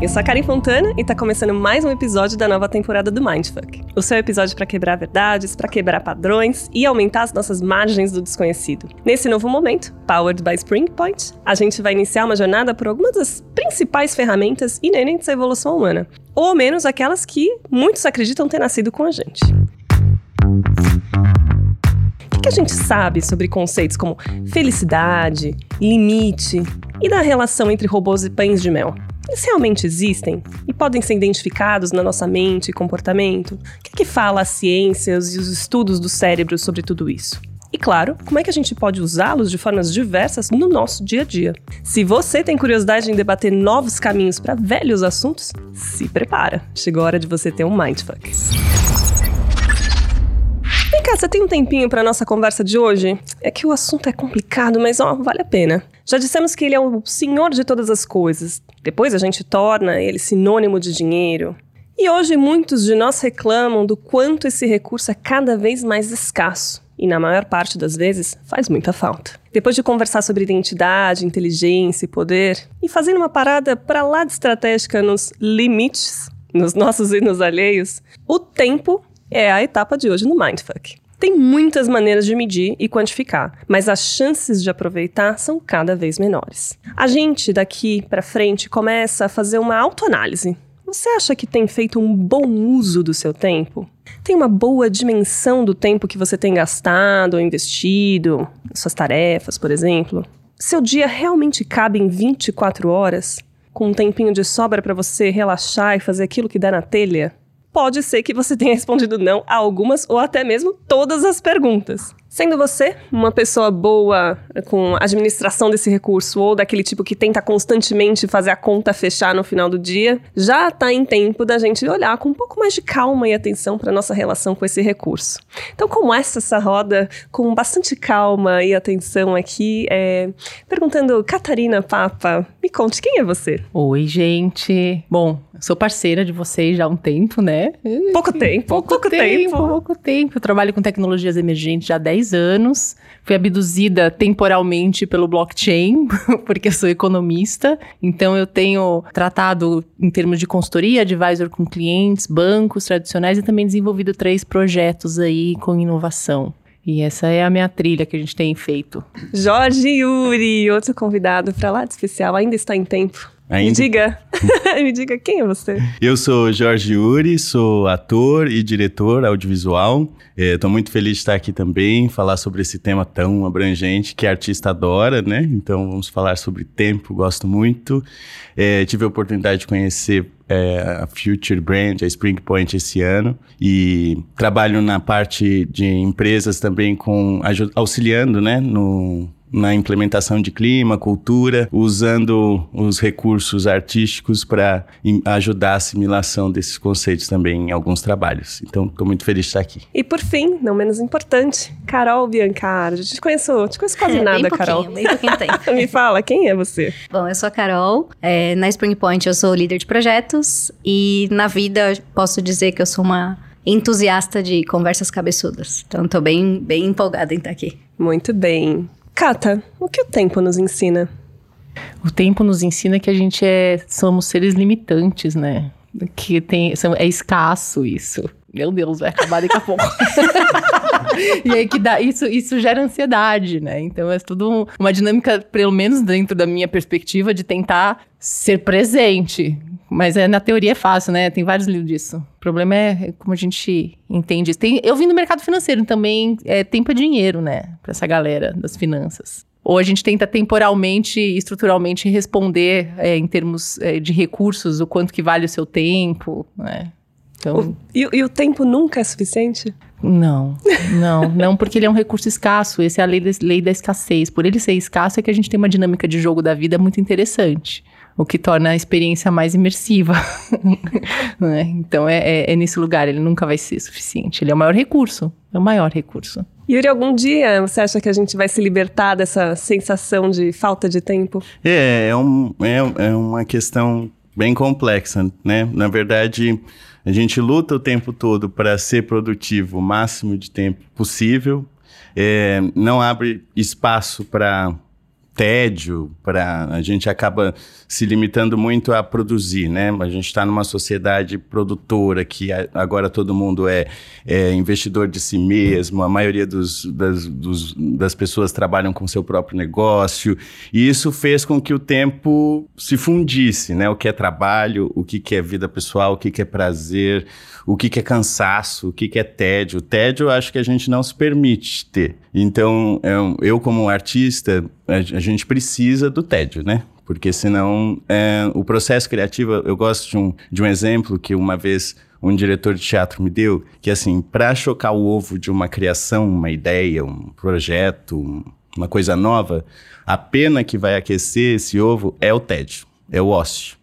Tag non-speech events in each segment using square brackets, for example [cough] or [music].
Eu sou a Karen Fontana e tá começando mais um episódio da nova temporada do Mindfuck. O seu episódio para quebrar verdades, para quebrar padrões e aumentar as nossas margens do desconhecido. Nesse novo momento, powered by Spring Point, a gente vai iniciar uma jornada por algumas das principais ferramentas inerentes à evolução humana, ou ao menos aquelas que muitos acreditam ter nascido com a gente. O que a gente sabe sobre conceitos como felicidade, limite e da relação entre robôs e pães de mel? Eles realmente existem e podem ser identificados na nossa mente e comportamento? O que, é que fala as ciências e os estudos do cérebro sobre tudo isso? E claro, como é que a gente pode usá-los de formas diversas no nosso dia a dia? Se você tem curiosidade em debater novos caminhos para velhos assuntos, se prepara. Chegou a hora de você ter um mindfuck. Vem cá, você tem um tempinho para nossa conversa de hoje? É que o assunto é complicado, mas ó, vale a pena. Já dissemos que ele é o senhor de todas as coisas. Depois a gente torna ele sinônimo de dinheiro. E hoje muitos de nós reclamam do quanto esse recurso é cada vez mais escasso e, na maior parte das vezes, faz muita falta. Depois de conversar sobre identidade, inteligência e poder, e fazendo uma parada para lá de estratégica nos limites, nos nossos [laughs] e nos alheios, o tempo é a etapa de hoje no Mindfuck. Tem muitas maneiras de medir e quantificar, mas as chances de aproveitar são cada vez menores. A gente daqui para frente começa a fazer uma autoanálise. Você acha que tem feito um bom uso do seu tempo? Tem uma boa dimensão do tempo que você tem gastado ou investido, suas tarefas, por exemplo? Seu dia realmente cabe em 24 horas? Com um tempinho de sobra para você relaxar e fazer aquilo que dá na telha? Pode ser que você tenha respondido não a algumas ou até mesmo todas as perguntas. Sendo você uma pessoa boa com administração desse recurso ou daquele tipo que tenta constantemente fazer a conta fechar no final do dia, já está em tempo da gente olhar com um pouco mais de calma e atenção para nossa relação com esse recurso. Então, como essa essa roda com bastante calma e atenção aqui, é, perguntando Catarina Papa, me conte quem é você? Oi, gente. Bom, sou parceira de vocês já há um tempo, né? Pouco tempo, pouco, pouco tempo, tempo. Pouco tempo. Eu trabalho com tecnologias emergentes já há 10 10 anos. Fui abduzida temporalmente pelo blockchain, [laughs] porque sou economista. Então, eu tenho tratado em termos de consultoria, advisor com clientes, bancos tradicionais e também desenvolvido três projetos aí com inovação. E essa é a minha trilha que a gente tem feito. Jorge Yuri, outro convidado para lá de especial, ainda está em tempo. Ainda... Me diga, [laughs] me diga quem é você. Eu sou Jorge Uri, sou ator e diretor audiovisual. Estou é, muito feliz de estar aqui também, falar sobre esse tema tão abrangente que a artista adora, né? Então vamos falar sobre tempo, gosto muito. É, tive a oportunidade de conhecer é, a Future Brand, a Spring Point esse ano e trabalho na parte de empresas também com auxiliando, né, no na implementação de clima, cultura, usando os recursos artísticos para ajudar a assimilação desses conceitos também em alguns trabalhos. Então, estou muito feliz de estar aqui. E por fim, não menos importante, Carol Biancardi. Te conheço, te conheço quase é, nada, bem Carol. Bem pouquinho tempo. [laughs] Me fala, quem é você? Bom, eu sou a Carol. É, na Spring Point eu sou líder de projetos e na vida posso dizer que eu sou uma entusiasta de conversas cabeçudas. Então, estou bem, bem empolgada em estar aqui. Muito bem. Cata, o que o tempo nos ensina? O tempo nos ensina que a gente é, somos seres limitantes, né? Que tem, é escasso isso. Meu Deus, vai acabar daqui a pouco. [laughs] e aí que dá, isso, isso gera ansiedade, né? Então é tudo uma dinâmica, pelo menos dentro da minha perspectiva, de tentar ser presente. Mas é, na teoria é fácil, né? Tem vários livros disso. O problema é como a gente entende isso. Tem, eu vim do mercado financeiro também, é, tempo é dinheiro, né? Pra essa galera das finanças. Ou a gente tenta temporalmente e estruturalmente responder é, em termos é, de recursos, o quanto que vale o seu tempo, né? Então... O, e, e, o tempo nunca é suficiente? Não, não, não, porque ele é um recurso escasso. Essa é a lei da, lei da escassez. Por ele ser escasso, é que a gente tem uma dinâmica de jogo da vida muito interessante o que torna a experiência mais imersiva. [laughs] né? Então é, é, é, nesse lugar, ele nunca vai ser suficiente. Ele é o maior recurso, é o maior recurso. Yuri, algum dia você acha que a gente vai se libertar dessa sensação de falta de tempo? É, é, um, é, é uma questão bem complexa, né? Na verdade, a gente luta o tempo todo para ser produtivo o máximo de tempo possível, é, não abre espaço para tédio, para a gente acaba se limitando muito a produzir, né? A gente está numa sociedade produtora que agora todo mundo é, é, investidor de si mesmo, a maioria dos, das, dos, das pessoas trabalham com seu próprio negócio, e isso fez com que o tempo se fundisse, né? O que é trabalho, o que, que é vida pessoal, o que, que é prazer, o que, que é cansaço, o que, que é tédio. O tédio eu acho que a gente não se permite ter. Então, eu como artista, a gente precisa do tédio, né? Porque senão é, o processo criativo, eu gosto de um, de um exemplo que uma vez um diretor de teatro me deu, que assim, para chocar o ovo de uma criação, uma ideia, um projeto, um, uma coisa nova, a pena que vai aquecer esse ovo é o tédio, é o ócio.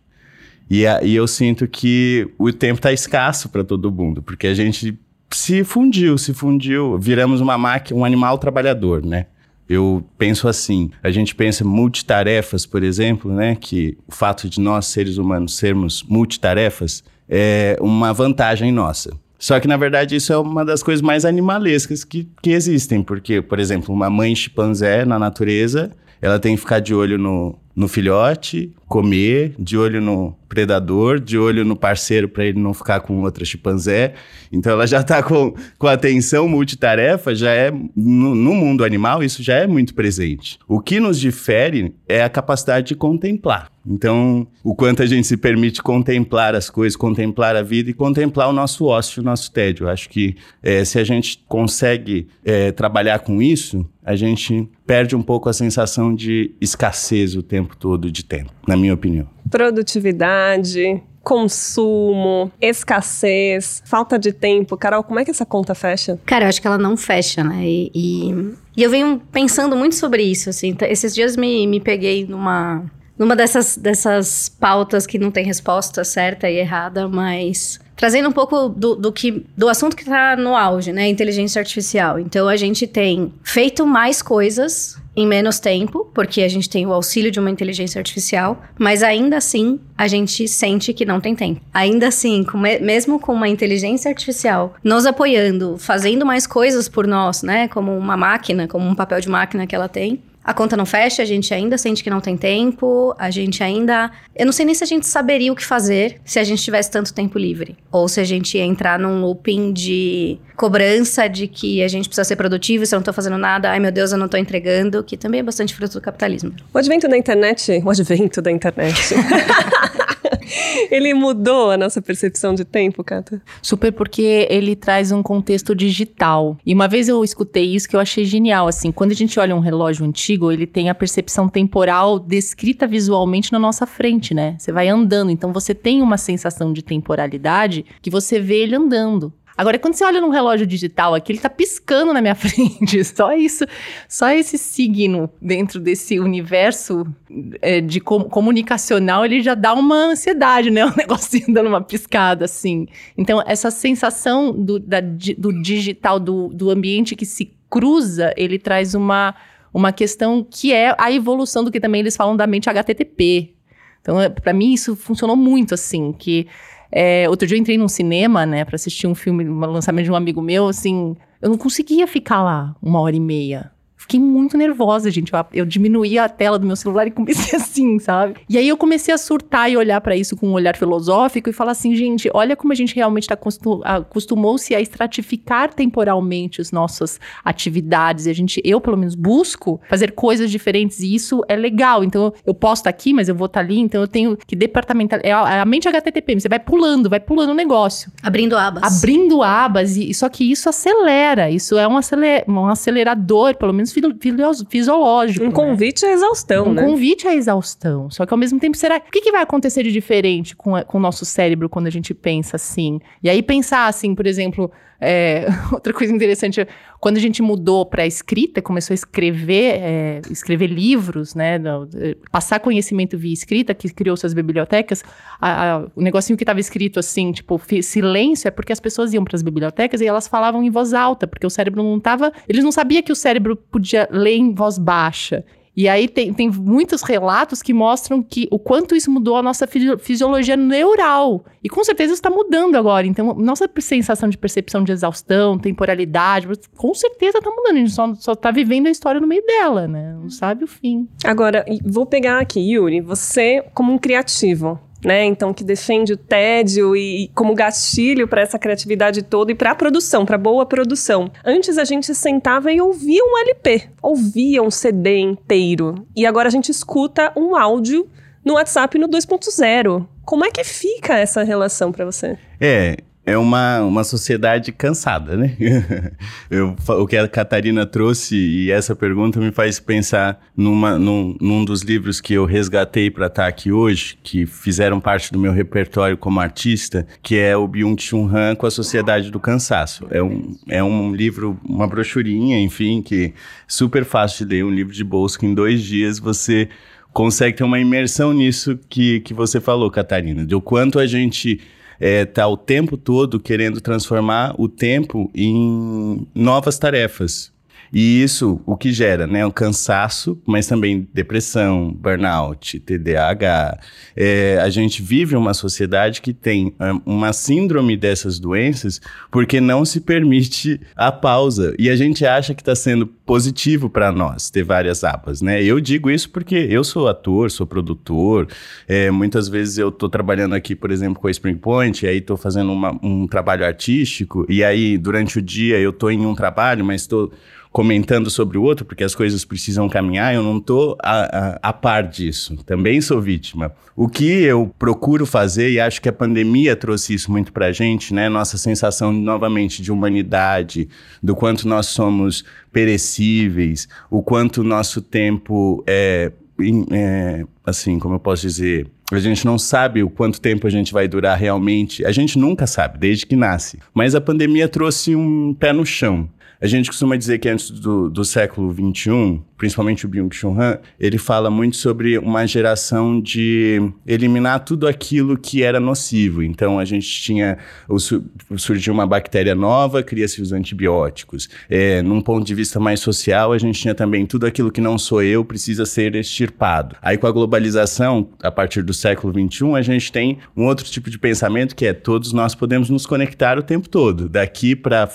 E, a, e eu sinto que o tempo está escasso para todo mundo, porque a gente se fundiu, se fundiu, viramos uma máquina, um animal trabalhador, né? Eu penso assim, a gente pensa multitarefas, por exemplo, né, que o fato de nós seres humanos sermos multitarefas é uma vantagem nossa. Só que, na verdade, isso é uma das coisas mais animalescas que, que existem, porque, por exemplo, uma mãe chimpanzé na natureza, ela tem que ficar de olho no, no filhote, comer, de olho no predador, de olho no parceiro para ele não ficar com outra chimpanzé. Então ela já está com, com atenção multitarefa, já é no, no, mundo animal isso já é muito presente. O que nos difere é a capacidade de contemplar. Então, o quanto a gente se permite contemplar as coisas, contemplar a vida e contemplar o nosso ócio, o nosso tédio. Eu acho que é, se a gente consegue é, trabalhar com isso, a gente perde um pouco a sensação de escassez o tempo todo de tempo, na minha opinião. Produtividade, consumo, escassez, falta de tempo. Carol, como é que essa conta fecha? Cara, eu acho que ela não fecha, né? E, e, e eu venho pensando muito sobre isso, assim. Esses dias me, me peguei numa numa dessas, dessas pautas que não tem resposta certa e errada, mas trazendo um pouco do, do que do assunto que está no auge, né? Inteligência artificial. Então a gente tem feito mais coisas em menos tempo, porque a gente tem o auxílio de uma inteligência artificial, mas ainda assim a gente sente que não tem tempo. Ainda assim, com mesmo com uma inteligência artificial nos apoiando, fazendo mais coisas por nós, né? Como uma máquina, como um papel de máquina que ela tem, a conta não fecha, a gente ainda sente que não tem tempo, a gente ainda. Eu não sei nem se a gente saberia o que fazer se a gente tivesse tanto tempo livre. Ou se a gente ia entrar num looping de cobrança de que a gente precisa ser produtivo, se eu não tô fazendo nada, ai meu Deus, eu não tô entregando, que também é bastante fruto do capitalismo. O advento da internet. O advento da internet. [laughs] [laughs] ele mudou a nossa percepção de tempo, Cata? Super, porque ele traz um contexto digital. E uma vez eu escutei isso que eu achei genial, assim, quando a gente olha um relógio antigo, ele tem a percepção temporal descrita visualmente na nossa frente, né? Você vai andando, então você tem uma sensação de temporalidade que você vê ele andando. Agora, quando você olha num relógio digital aqui, ele tá piscando na minha [laughs] frente. Só isso, só esse signo dentro desse universo é, de com, comunicacional, ele já dá uma ansiedade, né? O [laughs] negocinho dando uma piscada, assim. Então, essa sensação do, da, do digital, do, do ambiente que se cruza, ele traz uma, uma questão que é a evolução do que também eles falam da mente HTTP. Então, é, para mim, isso funcionou muito, assim, que é, outro dia eu entrei num cinema, né, pra assistir um filme, um lançamento de um amigo meu, assim, eu não conseguia ficar lá uma hora e meia. Fiquei muito nervosa, gente. Eu, eu diminuí a tela do meu celular e comecei [laughs] assim, sabe? E aí eu comecei a surtar e olhar para isso com um olhar filosófico e falar assim, gente, olha como a gente realmente está acostumou-se a estratificar temporalmente as nossas atividades. E a gente, eu pelo menos, busco fazer coisas diferentes e isso é legal. Então eu posso estar tá aqui, mas eu vou estar tá ali, então eu tenho que departamental. É a, é a mente HTTP, você vai pulando, vai pulando o negócio. Abrindo abas. Abrindo abas, e só que isso acelera, isso é um, aceler, um acelerador, pelo menos fisiológico. Um né? convite à exaustão, um né? Um convite à exaustão. Só que ao mesmo tempo, será. O que, que vai acontecer de diferente com, a, com o nosso cérebro quando a gente pensa assim? E aí, pensar assim, por exemplo, é, [laughs] outra coisa interessante, quando a gente mudou para escrita, começou a escrever, é, escrever livros, né, passar conhecimento via escrita, que criou suas bibliotecas, a, a, o negocinho que estava escrito assim, tipo, silêncio, é porque as pessoas iam para as bibliotecas e elas falavam em voz alta, porque o cérebro não estava, eles não sabiam que o cérebro podia ler em voz baixa. E aí tem, tem muitos relatos que mostram que o quanto isso mudou a nossa fisiologia neural. E com certeza está mudando agora. Então, nossa sensação de percepção de exaustão, temporalidade, com certeza está mudando. A gente só, só tá vivendo a história no meio dela, né? Não sabe o fim. Agora, vou pegar aqui, Yuri, você como um criativo, né? Então, que defende o tédio e, e como gatilho para essa criatividade toda e para a produção, para boa produção. Antes a gente sentava e ouvia um LP, ouvia um CD inteiro. E agora a gente escuta um áudio no WhatsApp no 2.0. Como é que fica essa relação para você? É, é uma, uma sociedade cansada, né? [laughs] Eu, o que a Catarina trouxe e essa pergunta me faz pensar numa, num, num dos livros que eu resgatei para estar tá aqui hoje, que fizeram parte do meu repertório como artista, que é o Byung-Chul Han com a Sociedade do Cansaço. É um, é um livro, uma brochurinha, enfim, que super fácil de ler, um livro de bolso que em dois dias você consegue ter uma imersão nisso que, que você falou, Catarina, de o quanto a gente é, tá o tempo todo querendo transformar o tempo em novas tarefas. E isso o que gera, né? O cansaço, mas também depressão, burnout, TDAH. É, a gente vive uma sociedade que tem é, uma síndrome dessas doenças porque não se permite a pausa. E a gente acha que está sendo positivo para nós ter várias abas, né? Eu digo isso porque eu sou ator, sou produtor. É, muitas vezes eu estou trabalhando aqui, por exemplo, com a Spring Point, aí estou fazendo uma, um trabalho artístico, e aí durante o dia eu estou em um trabalho, mas estou comentando sobre o outro, porque as coisas precisam caminhar, eu não estou a, a, a, par disso. Também sou vítima. O que eu procuro fazer, e acho que a pandemia trouxe isso muito para a gente, né? Nossa sensação, novamente, de humanidade, do quanto nós somos perecíveis, o quanto nosso tempo é, é assim, como eu posso dizer, a gente não sabe o quanto tempo a gente vai durar realmente. A gente nunca sabe, desde que nasce. Mas a pandemia trouxe um pé no chão. A gente costuma dizer que antes do, do século XXI, principalmente o Byung-Chul Han, ele fala muito sobre uma geração de eliminar tudo aquilo que era nocivo. Então, a gente tinha... Surgiu uma bactéria nova, cria-se os antibióticos. É, num ponto de vista mais social, a gente tinha também tudo aquilo que não sou eu precisa ser extirpado. Aí, com a globalização, a partir do século XXI, a gente tem um outro tipo de pensamento que é todos nós podemos nos conectar o tempo todo. Daqui para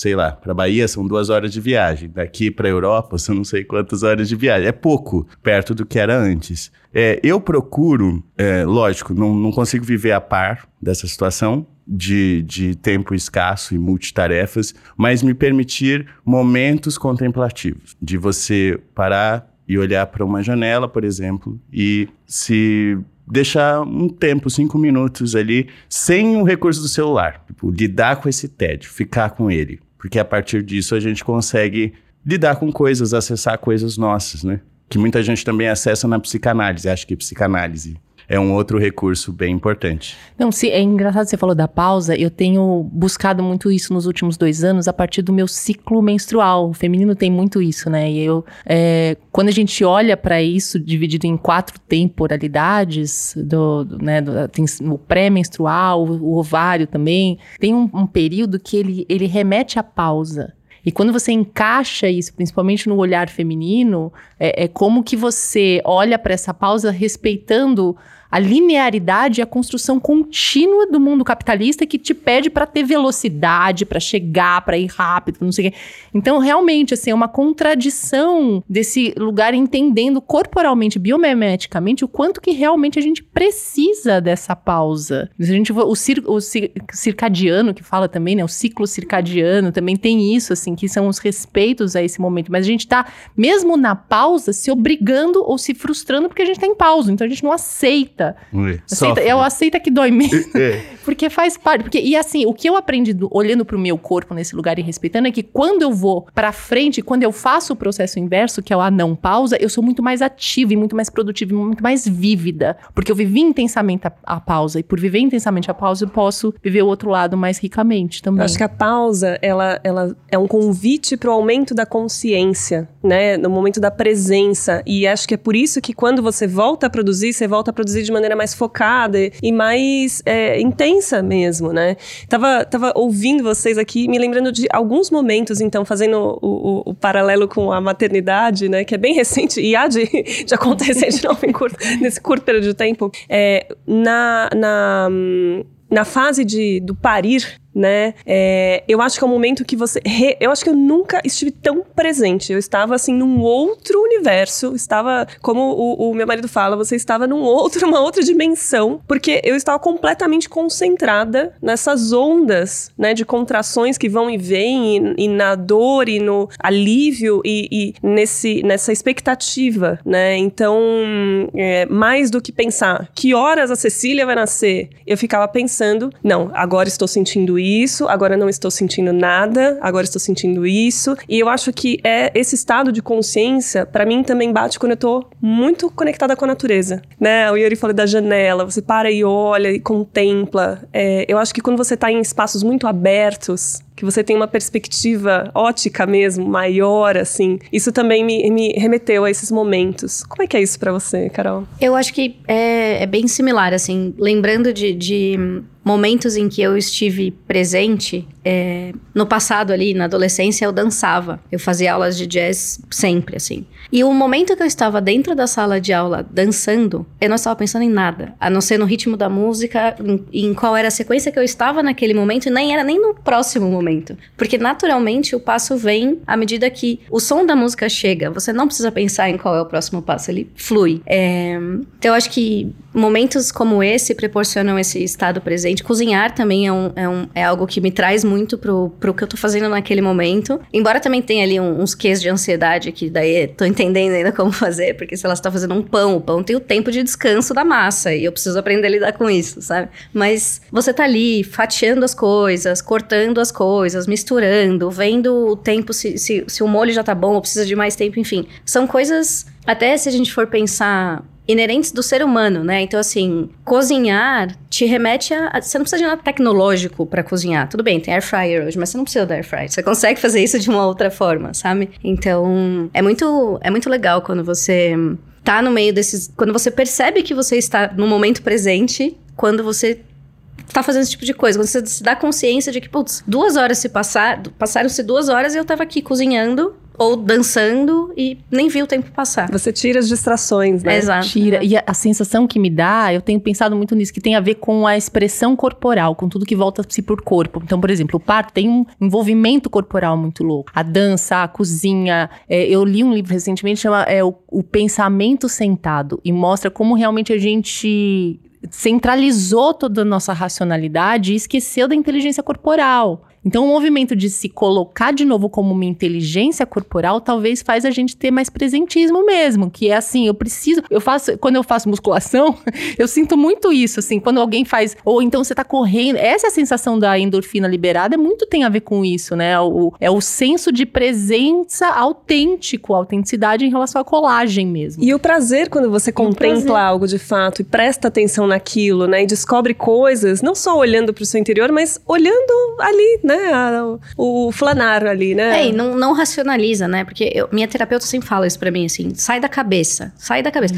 sei lá, para Bahia são duas horas de viagem. Daqui para Europa são não sei quantas horas de viagem. É pouco perto do que era antes. É, eu procuro, é, lógico, não, não consigo viver a par dessa situação de, de tempo escasso e multitarefas, mas me permitir momentos contemplativos, de você parar e olhar para uma janela, por exemplo, e se deixar um tempo, cinco minutos ali, sem o recurso do celular. Tipo, lidar com esse tédio, ficar com ele. Porque a partir disso a gente consegue lidar com coisas, acessar coisas nossas, né? Que muita gente também acessa na psicanálise. Acho que psicanálise é um outro recurso bem importante. Não, se, é engraçado você falou da pausa. Eu tenho buscado muito isso nos últimos dois anos a partir do meu ciclo menstrual. O feminino tem muito isso, né? E eu, é, quando a gente olha para isso dividido em quatro temporalidades, do, do né, do, tem o pré-menstrual, o ovário também, tem um, um período que ele, ele remete à pausa. E quando você encaixa isso, principalmente no olhar feminino, é, é como que você olha para essa pausa respeitando a linearidade e a construção contínua do mundo capitalista que te pede para ter velocidade, para chegar, para ir rápido, não sei o quê. Então, realmente, assim, é uma contradição desse lugar entendendo corporalmente, biomimeticamente, o quanto que realmente a gente precisa dessa pausa. A gente, o, cir, o cir, circadiano, que fala também, né? O ciclo circadiano também tem isso, assim, que são os respeitos a esse momento. Mas a gente tá, mesmo na pausa, se obrigando ou se frustrando porque a gente tá em pausa. Então, a gente não aceita aceita. aceita eu aceita que dói mesmo. É. [laughs] porque faz parte. Porque, e assim, o que eu aprendi do, olhando pro meu corpo nesse lugar e respeitando é que quando eu vou pra frente, quando eu faço o processo inverso, que é o a não pausa, eu sou muito mais ativa e muito mais produtiva e muito mais vívida. Porque eu vivi intensamente a, a, pausa. E por viver intensamente a pausa, eu posso viver o outro lado mais ricamente também. Acho que a pausa, ela, ela é um convite pro aumento da consciência, né? No momento da presença. E acho que é por isso que quando você volta a produzir, você volta a produzir de maneira mais focada e mais é, intensa mesmo, né? Tava, tava ouvindo vocês aqui, me lembrando de alguns momentos, então, fazendo o, o, o paralelo com a maternidade, né? Que é bem recente e há de, de acontecer de novo curto, nesse curto período de tempo. É, na, na, na fase de, do parir, né? É, eu acho que é um momento que você. Re, eu acho que eu nunca estive tão presente. Eu estava, assim, num outro universo. Estava, como o, o, meu marido fala, você estava num outro, [laughs] uma outra dimensão, porque eu estava completamente concentrada nessas ondas, né? De contrações que vão e vêm, e, e na dor, e no alívio, e, e, nesse, nessa expectativa, né? Então, é, mais do que pensar que horas a Cecília vai nascer, eu ficava pensando, não, agora estou sentindo isso, agora não estou sentindo nada, agora estou sentindo isso. E eu acho que é esse estado de consciência, para mim também bate quando eu tô muito conectada com a natureza, né? O Yuri falou da janela, você para e olha e contempla. É, eu acho que quando você tá em espaços muito abertos, que você tem uma perspectiva ótica mesmo, maior, assim. Isso também me, me remeteu a esses momentos. Como é que é isso para você, Carol? Eu acho que é, é bem similar, assim. Lembrando de, de momentos em que eu estive presente, é, no passado ali, na adolescência, eu dançava. Eu fazia aulas de jazz sempre, assim. E o momento que eu estava dentro da sala de aula dançando, eu não estava pensando em nada, a não ser no ritmo da música, em, em qual era a sequência que eu estava naquele momento, e nem era nem no próximo momento. Porque naturalmente o passo vem à medida que o som da música chega. Você não precisa pensar em qual é o próximo passo, ele flui. É, então eu acho que momentos como esse proporcionam esse estado presente. Cozinhar também é, um, é, um, é algo que me traz muito pro, pro que eu tô fazendo naquele momento. Embora também tenha ali um, uns quês de ansiedade, que daí tô entendendo ainda como fazer, porque se ela está fazendo um pão, o pão tem o tempo de descanso da massa, e eu preciso aprender a lidar com isso, sabe? Mas você tá ali fatiando as coisas, cortando as coisas, misturando, vendo o tempo, se, se, se o molho já tá bom ou precisa de mais tempo, enfim. São coisas, até se a gente for pensar inerentes do ser humano, né? Então, assim, cozinhar te remete a. Você não precisa de nada tecnológico para cozinhar. Tudo bem, tem air fryer hoje, mas você não precisa da air fryer. Você consegue fazer isso de uma outra forma, sabe? Então, é muito, é muito legal quando você tá no meio desses. Quando você percebe que você está no momento presente, quando você tá fazendo esse tipo de coisa. Quando você se dá consciência de que, putz, duas horas se passar, passaram-se duas horas e eu tava aqui cozinhando ou dançando e nem vi o tempo passar. Você tira as distrações, né? Exato. Tira. E a, a, sensação que me dá, eu tenho pensado muito nisso, que tem a ver com a expressão corporal, com tudo que volta-se por corpo. Então, por exemplo, o parto tem um envolvimento corporal muito louco. A dança, a cozinha. É, eu li um livro recentemente, chama é, o, o Pensamento Sentado, e mostra como realmente a gente centralizou toda a nossa racionalidade e esqueceu da inteligência corporal. Então, o movimento de se colocar de novo como uma inteligência corporal talvez faz a gente ter mais presentismo mesmo, que é assim, eu preciso, eu faço, quando eu faço musculação, [laughs] eu sinto muito isso, assim, quando alguém faz, ou então você tá correndo, essa é a sensação da endorfina liberada, é muito tem a ver com isso, né? O, é o senso de presença autêntico, autenticidade em relação à colagem mesmo. E o prazer quando você contempla algo de fato e presta atenção naquilo, né? E descobre coisas, não só olhando para o seu interior, mas olhando ali, né? O, o flanar ali, né? É, e não, não racionaliza, né? Porque eu, minha terapeuta sempre fala isso pra mim, assim, sai da cabeça, sai da cabeça.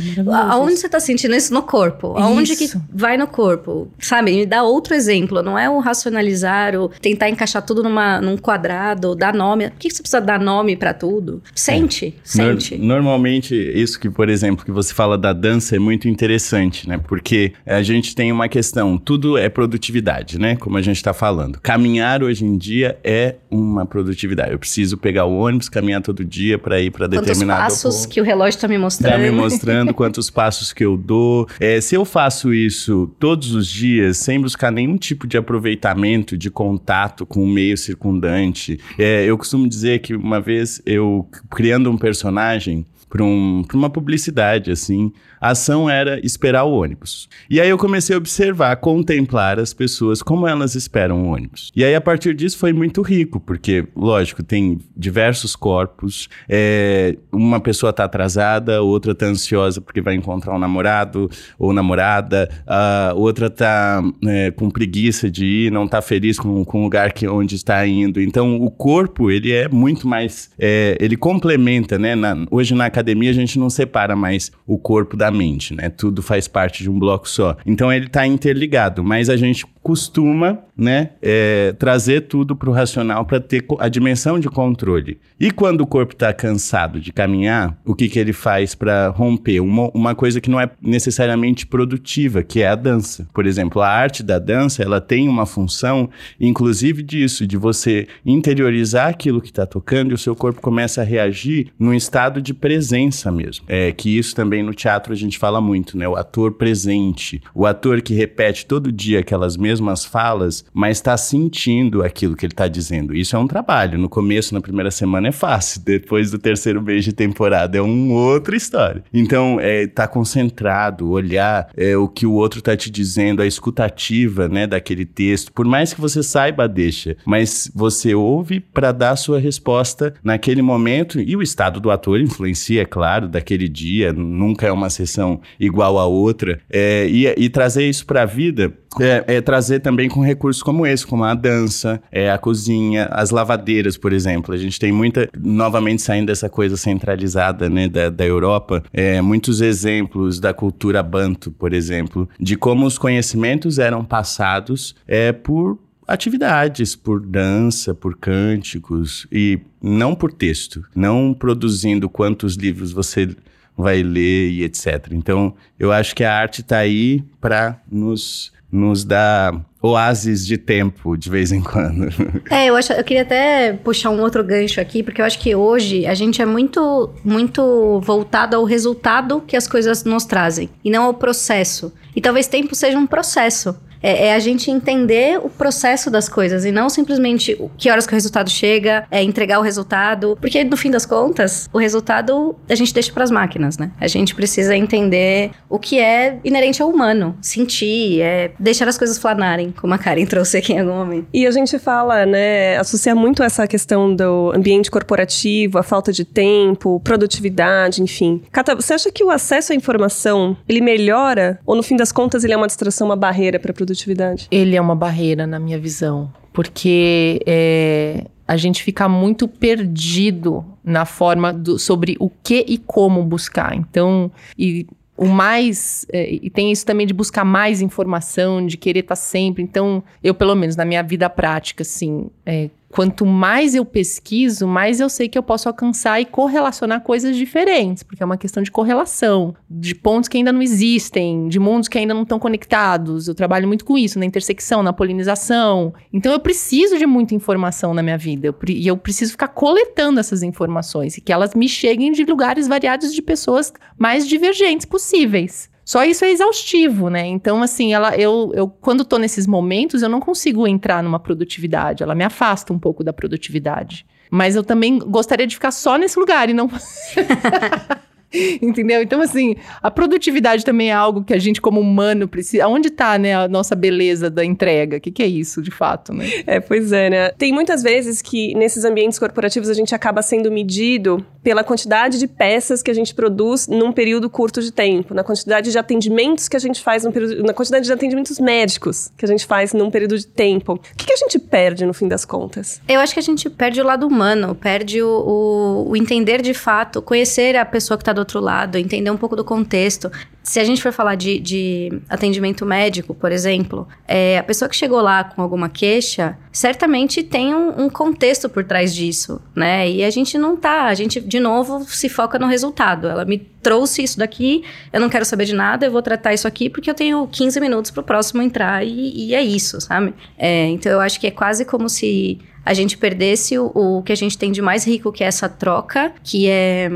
Aonde você tá sentindo isso no corpo? Aonde isso. que vai no corpo? Sabe? Me dá outro exemplo, não é o racionalizar, o tentar encaixar tudo numa, num quadrado, dar nome. Por que você precisa dar nome para tudo? Sente, é. sente. No, normalmente, isso que, por exemplo, que você fala da dança é muito interessante, né? Porque a gente tem uma questão, tudo é produtividade, né? Como a gente tá falando. Caminhar hoje hoje em dia é uma produtividade. Eu preciso pegar o ônibus, caminhar todo dia para ir para determinado Quantos passos ponto. que o relógio está me mostrando. Está me mostrando quantos passos que eu dou. É, se eu faço isso todos os dias, sem buscar nenhum tipo de aproveitamento, de contato com o meio circundante, é, eu costumo dizer que uma vez eu criando um personagem para um, uma publicidade, assim. A ação era esperar o ônibus. E aí eu comecei a observar, contemplar as pessoas, como elas esperam o ônibus. E aí, a partir disso, foi muito rico, porque, lógico, tem diversos corpos. É, uma pessoa está atrasada, outra está ansiosa porque vai encontrar um namorado ou namorada, a outra está é, com preguiça de ir, não está feliz com, com o lugar que, onde está indo. Então, o corpo, ele é muito mais... É, ele complementa, né? Na, hoje, na academia, a gente não separa mais o corpo da separadamente, né? Tudo faz parte de um bloco só. Então ele está interligado, mas a gente costuma, né, é, trazer tudo para o racional para ter a dimensão de controle. E quando o corpo está cansado de caminhar, o que, que ele faz para romper? Uma, uma coisa que não é necessariamente produtiva, que é a dança. Por exemplo, a arte da dança, ela tem uma função, inclusive disso, de você interiorizar aquilo que está tocando e o seu corpo começa a reagir num estado de presença mesmo. É que isso também no teatro a gente fala muito, né? O ator presente, o ator que repete todo dia aquelas mesmas mesmas falas, mas está sentindo aquilo que ele está dizendo. Isso é um trabalho. No começo, na primeira semana, é fácil. Depois do terceiro mês de temporada, é uma outra história. Então, é, tá concentrado, olhar é, o que o outro está te dizendo, a escutativa, né, daquele texto. Por mais que você saiba, deixa, mas você ouve para dar a sua resposta naquele momento e o estado do ator influencia, é claro, daquele dia. Nunca é uma sessão igual a outra. É, e, e trazer isso para a vida é, é, trazer também com recursos como esse, como a dança, é, a cozinha, as lavadeiras, por exemplo. A gente tem muita, novamente saindo dessa coisa centralizada né, da, da Europa, é, muitos exemplos da cultura banto, por exemplo, de como os conhecimentos eram passados é, por atividades, por dança, por cânticos e não por texto, não produzindo quantos livros você vai ler e etc. Então, eu acho que a arte está aí para nos nos dá oásis de tempo de vez em quando. [laughs] É, eu acho, eu queria até puxar um outro gancho aqui, porque eu acho que hoje a gente é muito muito voltado ao resultado que as coisas nos trazem e não ao processo. E talvez tempo seja um processo. É, é, a gente entender o processo das coisas e não simplesmente que horas que o resultado chega, é entregar o resultado. Porque no fim das contas, o resultado a gente deixa para as máquinas, né? A gente precisa entender o que é inerente ao humano, sentir, é deixar as coisas flanarem, como a Karen [laughs] trouxe aqui em algum momento. E a gente fala, né, associa muito essa questão do ambiente corporativo, a falta de tempo, produtividade, enfim. Cata, você acha que o acesso à informação, ele melhora ou no fim das contas ele é uma distração, uma barreira para produtividade? Produtividade? Ele é uma barreira, na minha visão, porque é, a gente fica muito perdido na forma do, sobre o que e como buscar. Então, e o mais. É, e tem isso também de buscar mais informação, de querer estar tá sempre. Então, eu, pelo menos na minha vida prática, assim, é, quanto mais eu pesquiso, mais eu sei que eu posso alcançar e correlacionar coisas diferentes, porque é uma questão de correlação, de pontos que ainda não existem, de mundos que ainda não estão conectados. Eu trabalho muito com isso, na intersecção, na polinização. Então eu preciso de muita informação na minha vida e eu preciso ficar coletando essas informações e que elas me cheguem de lugares variados de pessoas mais divergentes possíveis. Só isso é exaustivo, né? Então, assim, ela, eu, eu, quando tô nesses momentos, eu não consigo entrar numa produtividade. Ela me afasta um pouco da produtividade. Mas eu também gostaria de ficar só nesse lugar e não. [laughs] [laughs] [laughs] Entendeu? Então, assim, a produtividade também é algo que a gente, como humano, precisa. Onde está né, a nossa beleza da entrega? O que, que, é isso, de fato, né? É, pois é, né? Tem muitas vezes que nesses ambientes corporativos a gente acaba sendo medido pela quantidade de peças que a gente produz num período curto de tempo, na quantidade de atendimentos que a gente faz num período. na quantidade de atendimentos médicos que a gente faz num período de tempo. O que, que a gente perde no fim das contas? Eu acho que a gente perde o lado humano, perde o, o, o entender de fato, conhecer a pessoa que está do outro lado, entender um pouco do contexto. Se a gente for falar de, de atendimento médico, por exemplo, é, a pessoa que chegou lá com alguma queixa, certamente tem um, um, contexto por trás disso, né? E a gente não tá, a gente, de novo, se foca no resultado. Ela me trouxe isso daqui, eu não quero saber de nada, eu vou tratar isso aqui porque eu tenho 15 minutos para o próximo entrar e, e, é isso, sabe? É, então eu acho que é quase como se a gente perdesse o, o que a gente tem de mais rico, que é essa troca, que é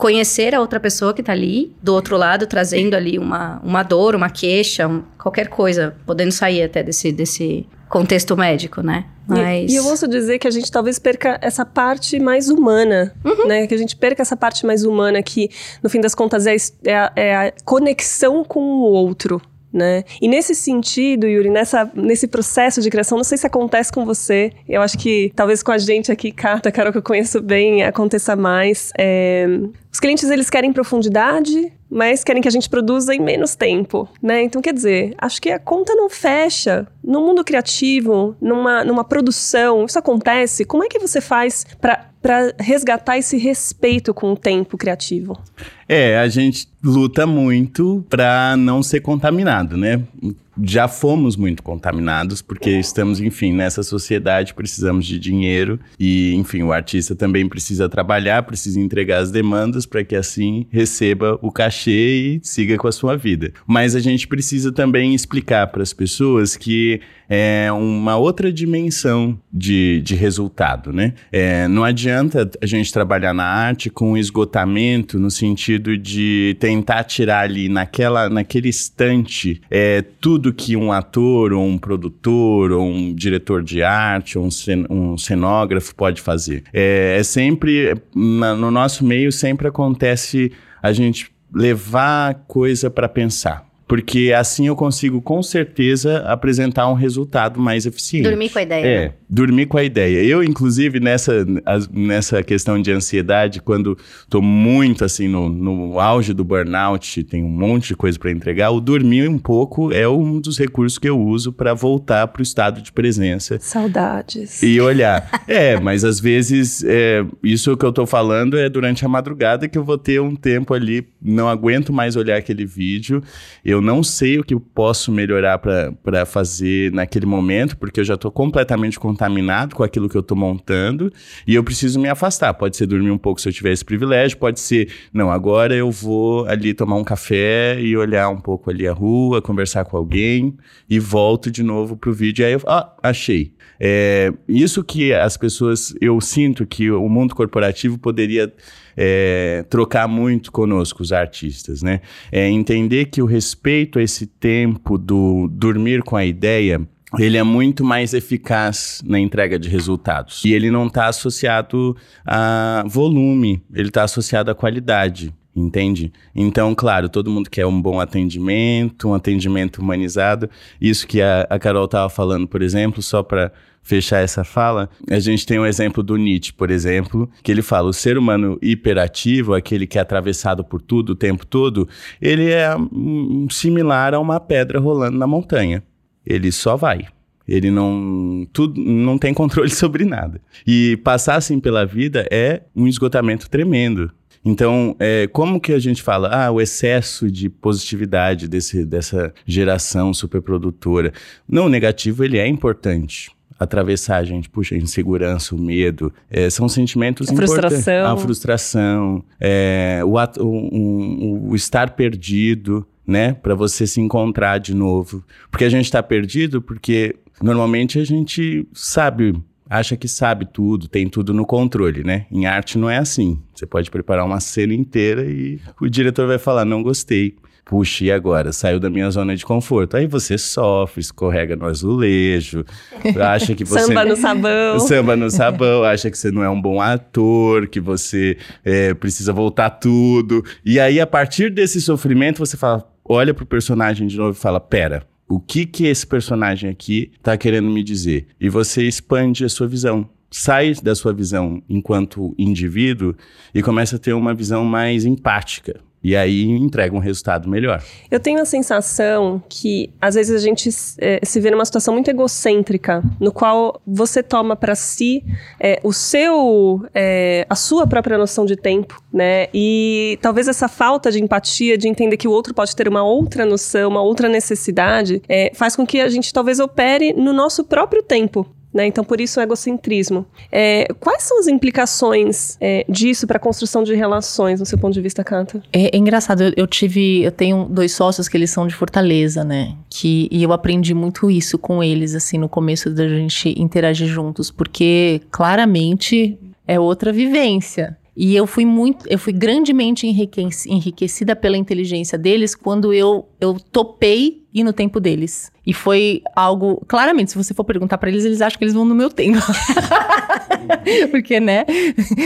conhecer a outra pessoa que está ali, do outro lado, trazendo ali uma, uma dor, uma queixa, um, qualquer coisa, podendo sair até desse, desse contexto médico, né? Mas... E, e, eu ouço dizer que a gente talvez perca essa parte mais humana, uhum. né? Que a gente perca essa parte mais humana que, no fim das contas, é, é, a, é a conexão com o outro, né? E nesse sentido, Yuri, nessa, nesse processo de criação, não sei se acontece com você, eu acho que talvez com a gente aqui, Carta, Carol, que eu conheço bem, aconteça mais. É, os clientes, eles querem profundidade, mas querem que a gente produza em menos tempo, né? Então, quer dizer, acho que a conta não fecha. No mundo criativo, numa, numa produção, isso acontece. Como é que você faz para resgatar esse respeito com o tempo criativo? É, a gente luta muito para não ser contaminado, né? Já fomos muito contaminados, porque estamos, enfim, nessa sociedade, precisamos de dinheiro e, enfim, o artista também precisa trabalhar, precisa entregar as demandas para que assim receba o cachê e siga com a sua vida. Mas a gente precisa também explicar para as pessoas que é uma outra dimensão de, de resultado, né? É, não adianta a gente trabalhar na arte com esgotamento no sentido de tentar tirar ali naquela, naquele instante é, tudo que um ator ou um produtor ou um diretor de arte ou um, cen um cenógrafo pode fazer. É, é sempre, na, no nosso meio sempre acontece a gente levar coisa para pensar porque assim eu consigo com certeza apresentar um resultado mais eficiente. Dormir com a ideia. É, dormir com a ideia. Eu, inclusive, nessa, nessa questão de ansiedade, quando estou muito assim no, no auge do burnout, tem um monte de coisa para entregar, o dormir um pouco é um dos recursos que eu uso para voltar para o estado de presença. Saudades. E olhar. [laughs] é, mas às vezes é, isso que eu estou falando é durante a madrugada que eu vou ter um tempo ali, não aguento mais olhar aquele vídeo. Eu eu não sei o que eu posso melhorar para fazer naquele momento, porque eu já estou completamente contaminado com aquilo que eu estou montando e eu preciso me afastar. Pode ser dormir um pouco se eu tiver esse privilégio, pode ser, não, agora eu vou ali tomar um café e olhar um pouco ali a rua, conversar com alguém e volto de novo pro vídeo. Aí eu, ah, achei. É, isso que as pessoas, eu sinto que o mundo corporativo poderia é, trocar muito conosco, os artistas, né? É entender que o respeito a esse tempo do dormir com a ideia ele é muito mais eficaz na entrega de resultados. E ele não está associado a volume, ele está associado à qualidade. Entende? Então, claro, todo mundo quer um bom atendimento, um atendimento humanizado. Isso que a, a Carol estava falando, por exemplo, só para fechar essa fala, a gente tem um exemplo do Nietzsche, por exemplo, que ele fala: o ser humano hiperativo, aquele que é atravessado por tudo o tempo todo, ele é um, similar a uma pedra rolando na montanha. Ele só vai. Ele não, tudo, não tem controle [laughs] sobre nada. E passar assim pela vida é um esgotamento tremendo. Então, é, como que a gente fala, ah, o excesso de positividade desse, dessa geração superprodutora? Não, o negativo ele é importante atravessar a gente, puxa, a insegurança, o medo, é, são sentimentos a frustração. A frustração, é, o, o, o, o estar perdido, né, para você se encontrar de novo. Porque a gente está perdido porque normalmente a gente sabe acha que sabe tudo, tem tudo no controle, né? Em arte não é assim. Você pode preparar uma cena inteira e o diretor vai falar: não gostei. Puxa, e agora? Saiu da minha zona de conforto. Aí você sofre, escorrega no azulejo, acha que você. [laughs] Samba no sabão. [laughs] Samba no sabão, acha que você não é um bom ator, que você é, precisa voltar tudo. E aí, a partir desse sofrimento, você fala, olha pro personagem de novo e fala: pera, o que que esse personagem aqui está querendo me dizer? E você expande a sua visão. Sai da sua visão enquanto indivíduo e começa a ter uma visão mais empática, e aí entrega um resultado melhor. Eu tenho a sensação que às vezes a gente é, se vê numa situação muito egocêntrica, no qual você toma para si é, o seu, é, a sua própria noção de tempo, né? E talvez essa falta de empatia, de entender que o outro pode ter uma outra noção, uma outra necessidade, faz com que a gente talvez opere no nosso próprio tempo, né? Então, por isso o egocentrismo. É, quais são as implicações é, disso para a construção de relações, no seu ponto de vista, Canta? É, é engraçado, eu, eu, tive, eu tenho dois sócios que eles são de Fortaleza, né? Que, e eu aprendi muito isso com eles, assim, no começo da gente interagir juntos, porque claramente é outra vivência. E eu fui muito, eu fui grandemente enriquecida pela inteligência deles quando eu, eu topei e no tempo deles. E foi algo, claramente, se você for perguntar para eles, eles acham que eles vão no meu tempo. [laughs] Porque, né?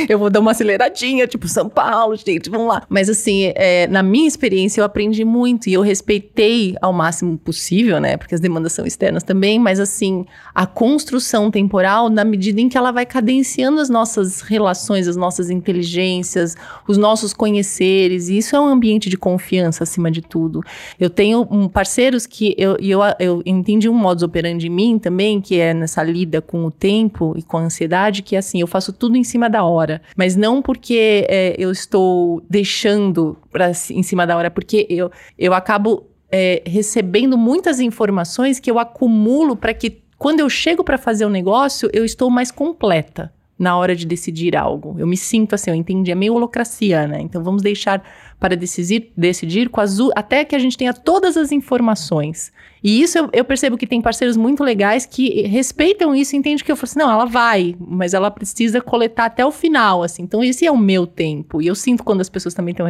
Eu vou dar uma aceleradinha, tipo São Paulo, gente, vamos lá. Mas assim, é, na minha experiência, eu aprendi muito e eu respeitei ao máximo possível, né? Porque as demandas são externas também, mas assim, a construção temporal, na medida em que ela vai cadenciando as nossas relações, as nossas inteligências, os nossos conheceres, e isso é um ambiente de confiança acima de tudo. Eu tenho um, parceiros que eu, eu, eu entendi um modus operandi em mim também, que é nessa lida com o tempo e com a ansiedade, que é assim, eu faço tudo em cima da hora. Mas não porque é, eu estou deixando pra, em cima da hora, porque eu, eu acabo é, recebendo muitas informações que eu acumulo para que quando eu chego para fazer o um negócio, eu estou mais completa na hora de decidir algo. Eu me sinto assim, eu entendi, é meio holocracia, né? Então vamos deixar para decidir, decidir até que a gente tenha todas as informações. E isso eu, eu, percebo que tem parceiros muito legais que respeitam isso e entendem que eu falo assim, não, ela vai, mas ela precisa coletar até o final, assim. Então esse é o meu tempo. E eu sinto quando as pessoas também estão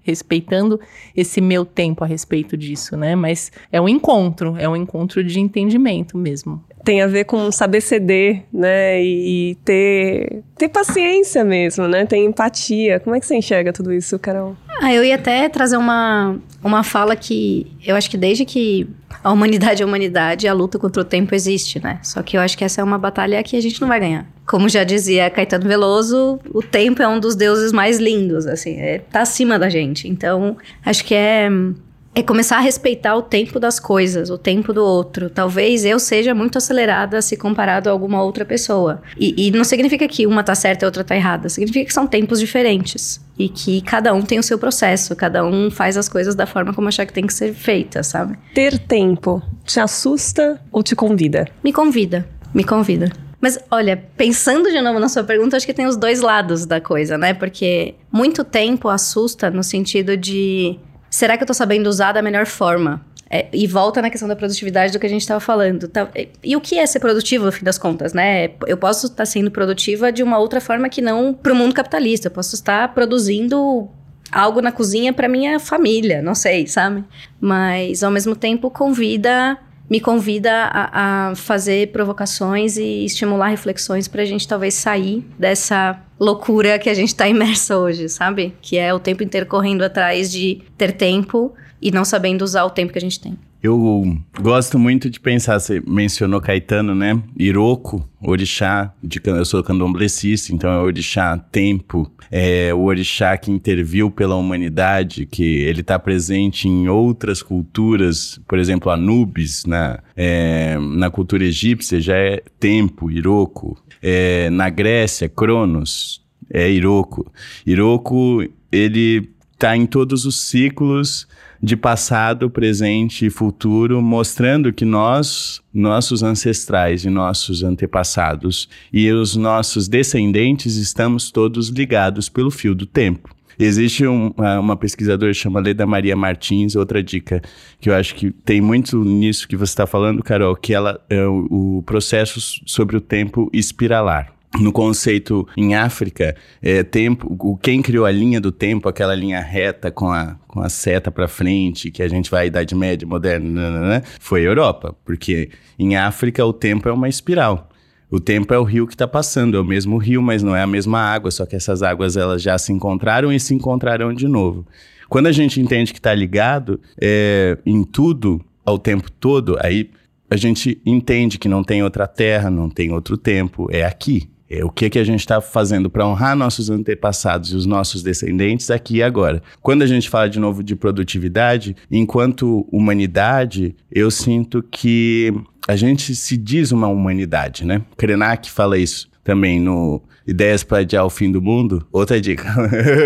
respeitando esse meu tempo a respeito disso, né? Mas é um encontro, é um encontro de entendimento mesmo tem a ver com saber ceder, né? E, ter, ter paciência mesmo, né? Ter empatia. Como é que você enxerga tudo isso, Carol? Ah, eu ia até trazer uma, uma fala que eu acho que desde que a humanidade é a humanidade, a luta contra o tempo existe, né? Só que eu acho que essa é uma batalha que a gente não vai ganhar. Como já dizia Caetano Veloso, o tempo é um dos deuses mais lindos, assim, é, tá acima da gente. Então, acho que é é começar a respeitar o tempo das coisas, o tempo do outro. Talvez eu seja muito acelerada se comparado a alguma outra pessoa. E, e, não significa que uma tá certa e outra tá errada. Significa que são tempos diferentes. E que cada um tem o seu processo, cada um faz as coisas da forma como achar que tem que ser feita, sabe? Ter tempo te assusta ou te convida? Me convida, me convida. Mas olha, pensando de novo na sua pergunta, acho que tem os dois lados da coisa, né? Porque muito tempo assusta no sentido de será que eu estou sabendo usar da melhor forma? É, e volta na questão da produtividade do que a gente estava falando. Tá, e o que é ser produtivo, no fim das contas, né? Eu posso estar sendo produtiva de uma outra forma que não para o mundo capitalista. Eu posso estar produzindo algo na cozinha para minha família, não sei, sabe? Mas, ao mesmo tempo, convida me convida a, a fazer provocações e estimular reflexões para a gente talvez sair dessa loucura que a gente está imersa hoje, sabe? Que é o tempo inteiro correndo atrás de ter tempo e não sabendo usar o tempo que a gente tem. Eu gosto muito de pensar, você mencionou Caetano, né? Iroko, orixá, de, eu sou candomblessista, então é orixá tempo, é o orixá que interviu pela humanidade, que ele está presente em outras culturas, por exemplo, Anubis, na, é, na cultura egípcia já é tempo, Iroko. É, na Grécia, Cronos, é Iroko. Iroko, ele está em todos os ciclos de passado, presente e futuro, mostrando que nós, nossos ancestrais e nossos antepassados e os nossos descendentes estamos todos ligados pelo fio do tempo. Existe um, uma pesquisadora chamada Leda Maria Martins, outra dica que eu acho que tem muito nisso que você está falando, Carol, que ela é o, o processo sobre o tempo espiralar no conceito em África, é, tempo, quem criou a linha do tempo, aquela linha reta com a, com a seta para frente, que a gente vai à Idade Média, moderna, né, né, né, foi a Europa, porque em África o tempo é uma espiral. O tempo é o rio que está passando, é o mesmo rio, mas não é a mesma água, só que essas águas elas já se encontraram e se encontrarão de novo. Quando a gente entende que está ligado é, em tudo ao tempo todo, aí a gente entende que não tem outra terra, não tem outro tempo, é aqui. É, o que, que a gente está fazendo para honrar nossos antepassados e os nossos descendentes aqui e agora. Quando a gente fala de novo de produtividade, enquanto humanidade, eu sinto que a gente se diz uma humanidade, né? Krenak fala isso também no Ideias para Adiar o Fim do Mundo. Outra dica.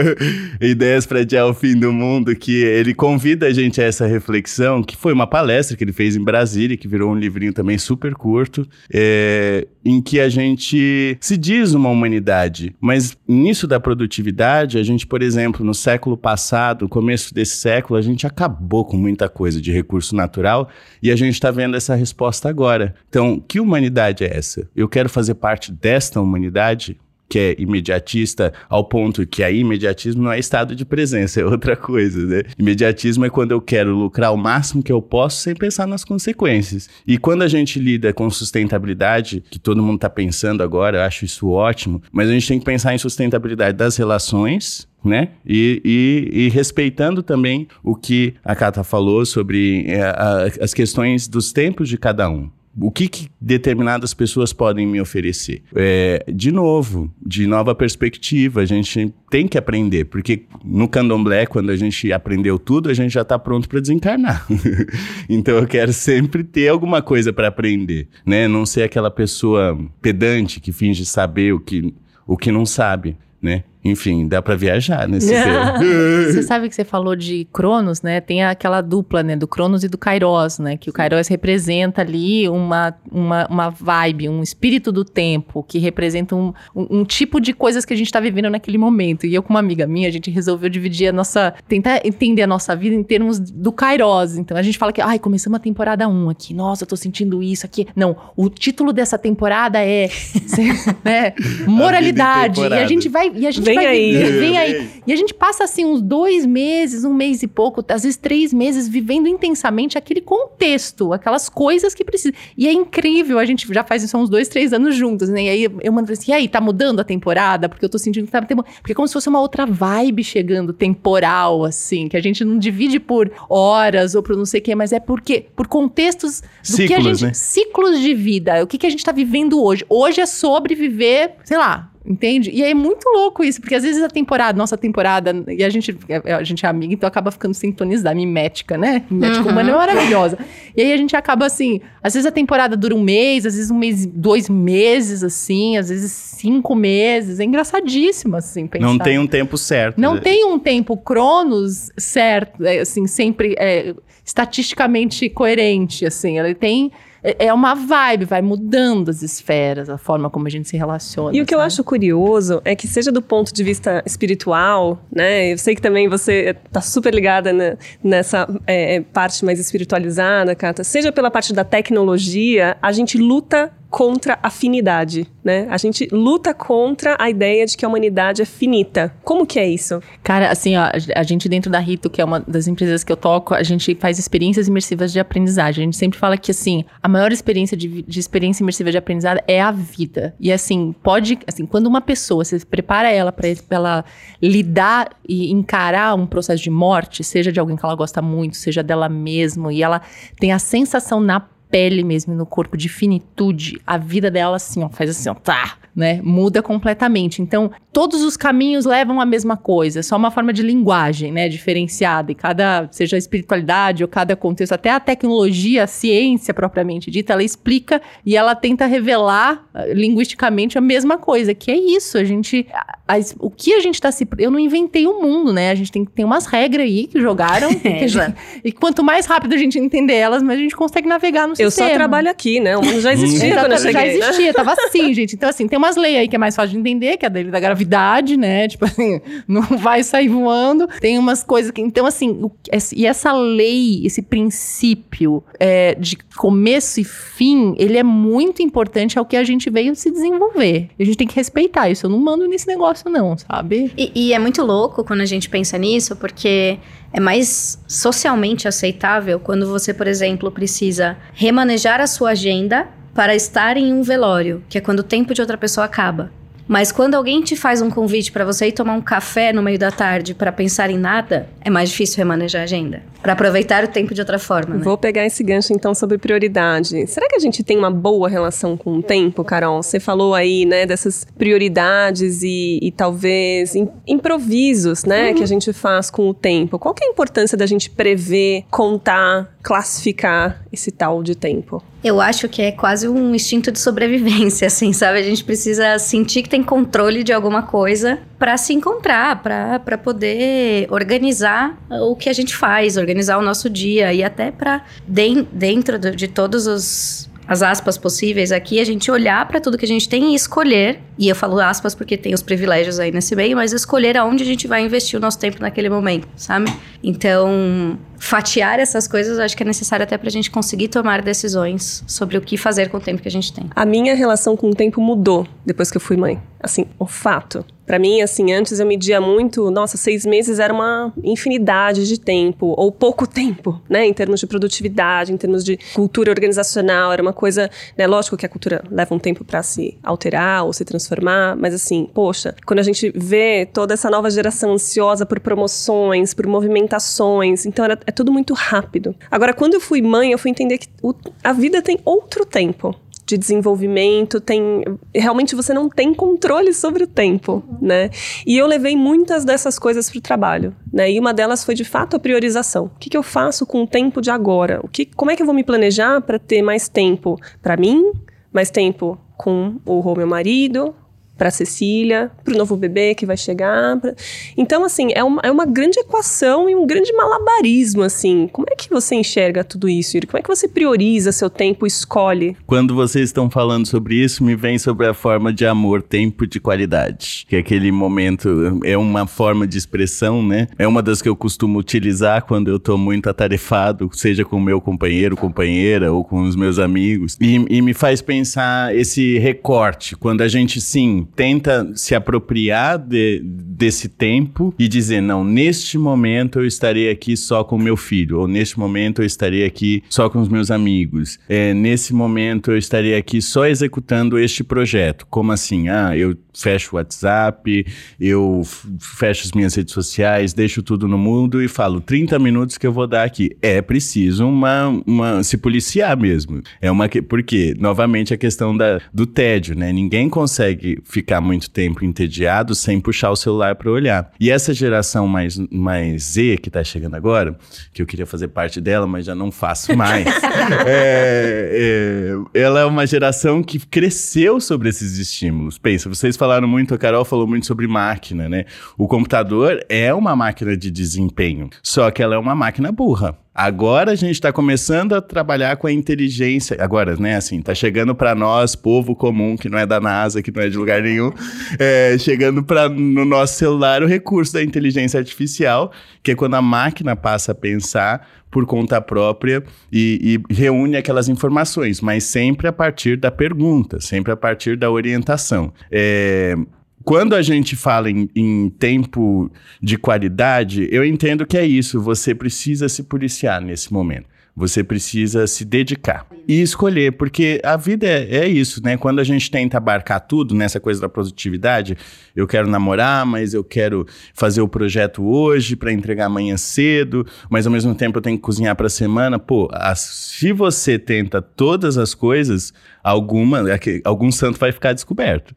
[laughs] Ideias para Adiar o Fim do Mundo, que ele convida a gente a essa reflexão, que foi uma palestra que ele fez em Brasília, que virou um livrinho também super curto, é, em que a gente se diz uma humanidade. Mas nisso da produtividade, a gente, por exemplo, no século passado, começo desse século, a gente acabou com muita coisa de recurso natural e a gente está vendo essa resposta agora. Então, que humanidade é essa? Eu quero fazer parte desta humanidade? Que é imediatista ao ponto que aí imediatismo não é estado de presença, [laughs] é outra coisa, né? Imediatismo é quando eu quero lucrar o máximo que eu posso sem pensar nas consequências. E quando a gente lida com sustentabilidade, que todo mundo está pensando agora, eu acho isso ótimo, mas a gente tem que pensar em sustentabilidade das relações, né? E, e, e, respeitando também o que a Cata falou sobre é, a, as questões dos tempos de cada um. O que, que, determinadas pessoas podem me oferecer? É, de novo, de nova perspectiva, a gente tem que aprender, porque no candomblé, quando a gente aprendeu tudo, a gente já está pronto para desencarnar. [laughs] então eu quero sempre ter alguma coisa para aprender, né? Não ser aquela pessoa pedante que finge saber o que, o que não sabe, né? Enfim, dá para viajar nesse [laughs] tempo. Você sabe que você falou de Cronos, né? Tem aquela dupla, né? Do Cronos e do Kairos, né? Que o Kairos representa ali uma, uma, uma vibe, um espírito do tempo, que representa um, um, um tipo de coisas que a gente tá vivendo naquele momento. E eu, com uma amiga minha, a gente resolveu dividir a nossa... Tentar entender a nossa vida em termos do Kairos. Então, a gente fala que, ai, começamos a temporada 1 aqui. Nossa, eu tô sentindo isso aqui. Não, o título dessa temporada é... [laughs] né? Moralidade. A e a gente vai... E a gente Vem aí. Vem aí. E a gente passa assim uns dois meses, um mês e pouco, às vezes três meses, vivendo intensamente aquele contexto, aquelas coisas que precisa. E é incrível, a gente já faz isso há uns dois, três anos juntos, né? E aí eu mando assim, e aí, tá mudando a temporada? Porque eu tô sentindo que tá temporada. Porque é como se fosse uma outra vibe chegando, temporal, assim, que a gente não divide por horas ou por não sei o quê, mas é porque por contextos do ciclos, que a gente. Né? Ciclos de vida. O que, que a gente tá vivendo hoje? Hoje é sobre viver, sei lá, Entende? E é muito louco isso, porque às vezes a temporada, nossa temporada, e a gente, a gente é amiga, então acaba ficando sintonizada, mimética, né? Mimética uhum. humana é maravilhosa. E aí a gente acaba assim, às vezes a temporada dura um mês, às vezes um mês, dois meses, assim, às vezes cinco meses. É engraçadíssimo, assim, pensar. Não tem um tempo certo. Não né? tem um tempo cronos certo, é, assim, sempre é, estatisticamente coerente, assim. Ele tem é, é uma vibe, vai mudando as esferas, a forma como a gente se relaciona. E o que sabe? eu acho curioso é que, seja do ponto de vista espiritual, né? Eu sei que também você está super ligada né, nessa é, parte mais espiritualizada, Cata. Seja pela parte da tecnologia, a gente luta contra a finidade, né? A gente luta contra a ideia de que a humanidade é finita. Como que é isso? Cara, assim, ó, a gente dentro da Rito, que é uma das empresas que eu toco, a gente faz experiências imersivas de aprendizagem. A gente sempre fala que, assim, a maior experiência de, de experiência imersiva de aprendizado é a vida. E, assim, pode, assim, quando uma pessoa, você prepara ela para ela lidar e encarar um processo de morte, seja de alguém que ela gosta muito, seja dela mesma, e ela tem a sensação na pele mesmo, no corpo, de finitude, a vida dela assim, ó, faz assim, ó, tá, né? Muda completamente. Então, todos os caminhos levam à mesma coisa, é só uma forma de linguagem, né, diferenciada. E cada, seja a espiritualidade ou cada contexto, até a tecnologia, a ciência propriamente dita, ela explica e ela tenta revelar uh, linguisticamente a mesma coisa, que é isso, a gente, a, a, o que a gente tá se... Eu não inventei o mundo, né? A gente tem que ter umas regras aí que jogaram, [laughs] é, gente, e quanto mais rápido a gente entender elas, mais a gente consegue navegar no eu só trabalho aqui, né? O mundo já existia quando eu cheguei. Já existia, tava assim, gente. Então, assim, tem umas leis aí que é mais fácil de entender, que é a lei da gravidade, né? [laughs] Tipo assim, não vai sair voando. Tem umas coisas que. Então, assim, o, e essa lei, esse princípio é, de começo e fim, ele é muito importante ao que a gente veio se desenvolver. A gente tem que respeitar isso. Eu não mando nesse negócio, não, sabe? E, e é muito louco quando a gente pensa nisso, porque é mais socialmente aceitável quando você, por exemplo, precisa remanejar a sua agenda para estar em um velório, que é quando o tempo de outra pessoa acaba. Mas quando alguém te faz um convite para você ir tomar um café no meio da tarde para pensar em nada, é mais difícil remanejar a agenda. Para aproveitar o tempo de outra forma, né? Vou pegar esse gancho então sobre prioridade. Será que a gente tem uma boa relação com o tempo, Carol? Você falou aí, né, dessas prioridades e, e talvez improvisos, né, uhum. que a gente faz com o tempo. Qual que é a importância da gente prever, contar, classificar esse tal de tempo? Eu acho que é quase um instinto de sobrevivência, [laughs] assim, sabe? A gente precisa sentir que tem controle de alguma coisa para se encontrar, para poder organizar o que a gente faz, organizar o nosso dia e até para dentro de todos os as aspas possíveis aqui, a gente olhar para tudo que a gente tem e escolher, e eu falo aspas porque tem os privilégios aí nesse meio, mas escolher aonde a gente vai investir o nosso tempo naquele momento, sabe? Então, fatiar essas coisas acho que é necessário até pra gente conseguir tomar decisões sobre o que fazer com o tempo que a gente tem. A minha relação com o tempo mudou depois que eu fui mãe. Assim, o fato. Para mim, assim, antes eu media muito, nossa, seis meses era uma infinidade de tempo, ou pouco tempo, né, em termos de produtividade, em termos de cultura organizacional, era uma coisa, né, lógico que a cultura leva um tempo para se alterar ou se transformar, mas assim, poxa, quando a gente vê toda essa nova geração ansiosa por promoções, por movimentações, então era, é tudo muito rápido. Agora, quando eu fui mãe, eu fui entender que o, a vida tem outro tempo de desenvolvimento, tem realmente você não tem controle sobre o tempo, né? E eu levei muitas dessas coisas para o trabalho, né? E uma delas foi de fato a priorização. O que, que eu faço com o tempo de agora? O que, como é que eu vou me planejar para ter mais tempo para mim, mais tempo com o meu marido, para Cecília, para o novo bebê que vai chegar. Pra... Então, assim, é uma, é uma grande equação e um grande malabarismo, assim. Como é que você enxerga tudo isso, Yuri? Como é que você prioriza seu tempo, escolhe? Quando vocês estão falando sobre isso, me vem sobre a forma de amor, tempo de qualidade. Que aquele momento, é uma forma de expressão, né? É uma das que eu costumo utilizar quando eu tô muito atarefado, seja com o meu companheiro, companheira ou com os meus amigos. E, e me faz pensar esse recorte, quando a gente, sim, tenta se apropriar de, desse tempo e dizer: não, neste momento eu estarei aqui só com meu filho, ou neste momento eu estarei aqui só com os meus amigos, é, nesse momento eu estarei aqui só executando este projeto. Como assim? Ah, eu fecho o WhatsApp, eu fecho as minhas redes sociais, deixo tudo no mundo e falo 30 minutos que eu vou dar aqui. É preciso uma, uma se policiar mesmo. É uma porque novamente a questão da, do tédio, né? Ninguém consegue ficar muito tempo entediado sem puxar o celular para olhar. E essa geração mais, mais Z que está chegando agora, que eu queria fazer parte dela, mas já não faço mais, [laughs] é, é, ela é uma geração que cresceu sobre esses estímulos. Pensa, vocês falaram muito, a Carol falou muito sobre máquina, né? O computador é uma máquina de desempenho, só que ela é uma máquina burra. Agora a gente está começando a trabalhar com a inteligência. Agora, né, assim, tá chegando para nós, povo comum, que não é da NASA, que não é de lugar nenhum, é, chegando para no nosso celular o recurso da inteligência artificial, que é quando a máquina passa a pensar por conta própria e, e reúne aquelas informações, mas sempre a partir da pergunta, sempre a partir da orientação. É, quando a gente fala em, em, tempo de qualidade, eu entendo que é isso. Você precisa se policiar nesse momento. Você precisa se dedicar e escolher, porque a vida é, é, isso, né? Quando a gente tenta abarcar tudo nessa coisa da produtividade, eu quero namorar, mas eu quero fazer o projeto hoje para entregar amanhã cedo, mas ao mesmo tempo eu tenho que cozinhar para a semana. Pô, a, se você tenta todas as coisas, alguma, algum santo vai ficar descoberto.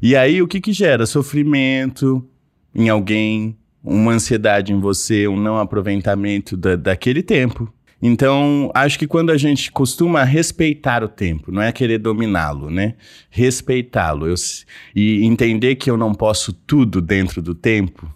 E aí o que que gera? Sofrimento em alguém, uma ansiedade em você, um não aproveitamento da, daquele tempo. Então, acho que quando a gente costuma respeitar o tempo, não é querer dominá-lo, né? Respeitá-lo e entender que eu não posso tudo dentro do tempo,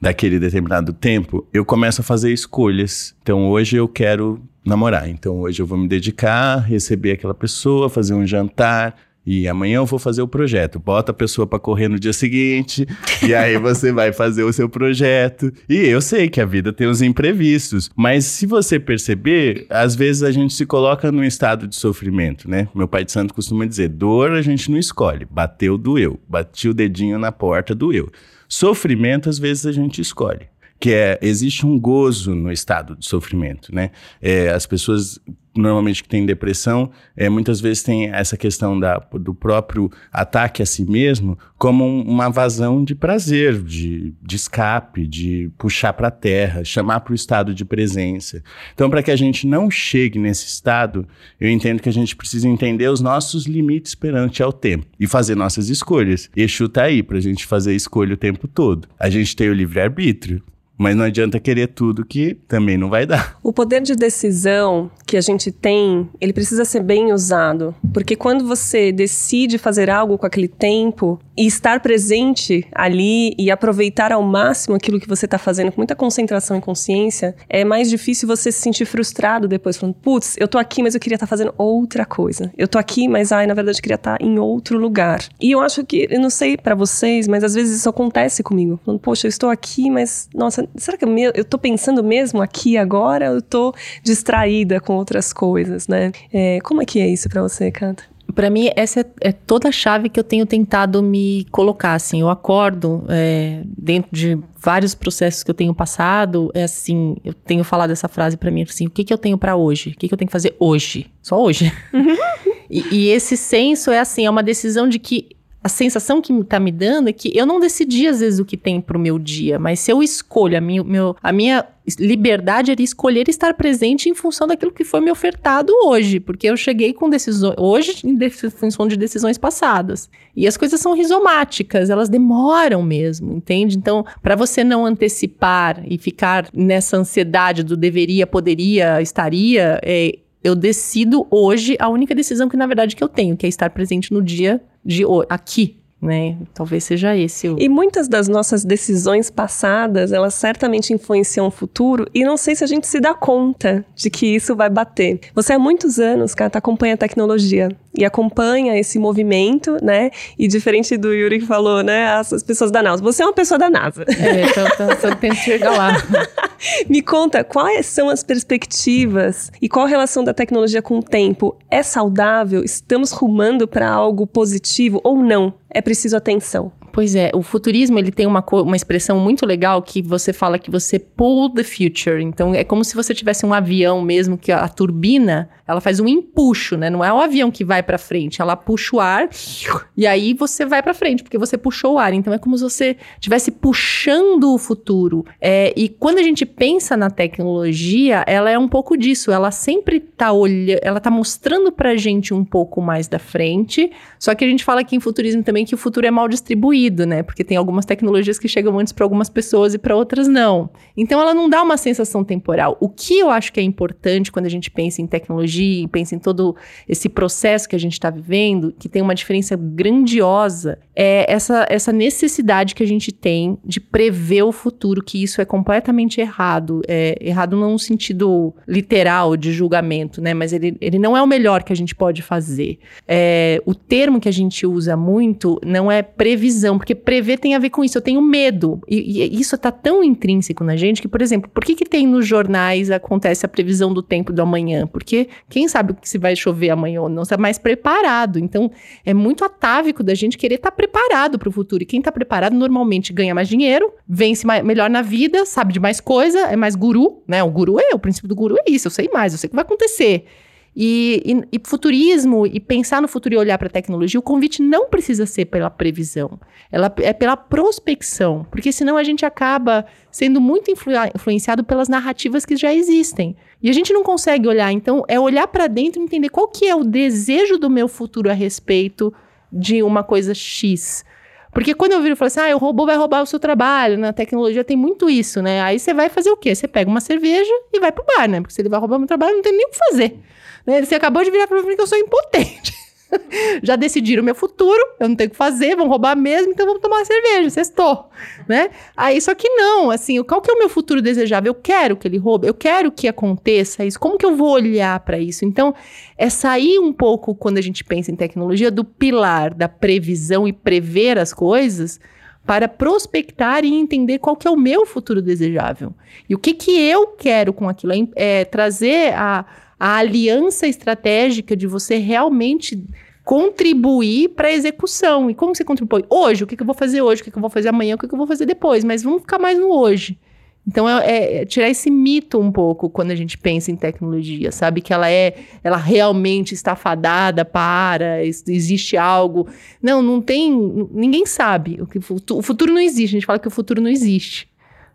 daquele determinado tempo, eu começo a fazer escolhas. Então, hoje eu quero namorar. Então, hoje eu vou me dedicar, receber aquela pessoa, fazer um jantar, e amanhã eu vou fazer o projeto. Bota a pessoa para correr no dia seguinte, e aí [laughs] você vai fazer o seu projeto. E eu sei que a vida tem os imprevistos, mas se você perceber, às vezes a gente se coloca num estado de sofrimento, né? Meu pai de santo costuma dizer: dor a gente não escolhe. Bateu, doeu. Bati o dedinho na porta, doeu. Sofrimento, às vezes, a gente escolhe que é existe um gozo no estado de sofrimento, né? É, as pessoas normalmente que têm depressão, é, muitas vezes tem essa questão da, do próprio ataque a si mesmo como um, uma vazão de prazer, de, de escape, de puxar para a terra, chamar para o estado de presença. Então, para que a gente não chegue nesse estado, eu entendo que a gente precisa entender os nossos limites perante ao tempo e fazer nossas escolhas. Exu está aí para a gente fazer escolha o tempo todo. A gente tem o livre-arbítrio. Mas não adianta querer tudo que também não vai dar. O poder de decisão que a gente tem, ele precisa ser bem usado. Porque quando você decide fazer algo com aquele tempo e estar presente ali e aproveitar ao máximo aquilo que você está fazendo com muita concentração e consciência, é mais difícil você se sentir frustrado depois, falando, putz, eu tô aqui, mas eu queria estar tá fazendo outra coisa. Eu tô aqui, mas ai, na verdade eu queria estar tá em outro lugar. E eu acho que, eu não sei para vocês, mas às vezes isso acontece comigo. Falando, poxa, eu estou aqui, mas, nossa, será que eu, me, eu tô pensando mesmo aqui agora? Eu tô distraída com outras coisas, né? É, como é que é isso para você, Canta? para mim, essa é, é, toda a chave que eu tenho tentado me colocar. Assim, eu acordo é, dentro de vários processos que eu tenho passado. É assim, eu tenho falado essa frase para mim assim: o que, que eu tenho para hoje? O que, que eu tenho que fazer hoje? Só hoje. [laughs] e, e, esse senso é assim, é uma decisão de que a sensação que tá me dando é que eu não decidi às vezes o que tem pro meu dia, mas se eu escolho a minha, meu, a minha liberdade era escolher estar presente em função daquilo que foi me ofertado hoje, porque eu cheguei com decisões hoje em função de decisões passadas. E as coisas são rizomáticas, elas demoram mesmo, entende? Então, para você não antecipar e ficar nessa ansiedade do deveria, poderia, estaria, é, eu decido hoje a única decisão que na verdade que eu tenho, que é estar presente no dia de aqui, né? Talvez seja esse. O... E muitas das nossas decisões passadas, elas certamente influenciam o futuro e não sei se a gente se dá conta de que isso vai bater. Você há muitos anos, cara, tá, acompanha a tecnologia e acompanha esse movimento, né? E diferente do Yuri que falou, né? As, as pessoas da NASA. Você é uma pessoa da NASA. É, então, então tento chegar lá. [laughs] Me conta, quais são as perspectivas e qual a relação da tecnologia com o tempo? É saudável? Estamos rumando para algo positivo ou não? É preciso atenção. Pois é, o futurismo ele tem uma, uma expressão muito legal que você fala que você pull the future. Então é como se você tivesse um avião mesmo que a, a turbina ela faz um empuxo, né? Não é o avião que vai para frente, ela puxa o ar e aí você vai para frente porque você puxou o ar. Então é como se você estivesse puxando o futuro. É, e quando a gente pensa na tecnologia, ela é um pouco disso. Ela sempre tá olhando, ela tá mostrando pra gente um pouco mais da frente. Só que a gente fala aqui em futurismo também que o futuro é mal distribuído né? Porque tem algumas tecnologias que chegam antes para algumas pessoas e para outras não. Então ela não dá uma sensação temporal. O que eu acho que é importante quando a gente pensa em tecnologia pensa em todo esse processo que a gente está vivendo, que tem uma diferença grandiosa, é essa, essa necessidade que a gente tem de prever o futuro, que isso é completamente errado. É errado não no sentido literal de julgamento, né? Mas ele, ele não é o melhor que a gente pode fazer. É, o termo que a gente usa muito não é previsão porque prever tem a ver com isso. Eu tenho medo. E, e isso está tão intrínseco na gente que, por exemplo, por que, que tem nos jornais acontece a previsão do tempo do amanhã? Porque quem sabe se vai chover amanhã ou não, está mais preparado. Então, é muito atávico da gente querer estar tá preparado para o futuro. E quem está preparado normalmente ganha mais dinheiro, vence mais, melhor na vida, sabe de mais coisa, é mais guru, né? O guru é, o princípio do guru é isso, eu sei mais, eu sei o que vai acontecer. E, e, e, futurismo e pensar no futuro e olhar para a tecnologia, o convite não precisa ser pela previsão, ela é pela prospecção, porque senão a gente acaba sendo muito influ, influenciado pelas narrativas que já existem. E a gente não consegue olhar, então é olhar para dentro e entender qual que é o desejo do meu futuro a respeito de uma coisa X. Porque quando eu viro e falo assim, ah, o robô vai roubar o seu trabalho, na tecnologia tem muito isso, né? Aí você vai fazer o quê? Você pega uma cerveja e vai pro bar, né? Porque se ele vai roubar o meu trabalho, não tem nem o que fazer. Né? Você acabou de virar para mim que eu sou impotente. [laughs] [laughs] Já decidiram o meu futuro, eu não tenho o que fazer, vão roubar mesmo, então vamos tomar cerveja, sextou, né? Aí, só que não, assim, qual que é o meu futuro desejável? Eu quero que ele roube, eu quero que aconteça isso, como que eu vou olhar para isso? Então, é sair um pouco, quando a gente pensa em tecnologia, do pilar da previsão e prever as coisas, para prospectar e entender qual que é o meu futuro desejável. E o que que eu quero com aquilo, é, é trazer a a aliança estratégica de você realmente contribuir para a execução. E como você contribui? Hoje, o que, que, eu vou fazer hoje? O que, que eu vou fazer amanhã? O que, que, eu vou fazer depois? Mas vamos ficar mais no hoje. Então, é, é, tirar esse mito um pouco quando a gente pensa em tecnologia, sabe? Que ela é, ela realmente está fadada para, existe algo. Não, não tem, ninguém sabe. O, que, o futuro não existe. A gente fala que o futuro não existe.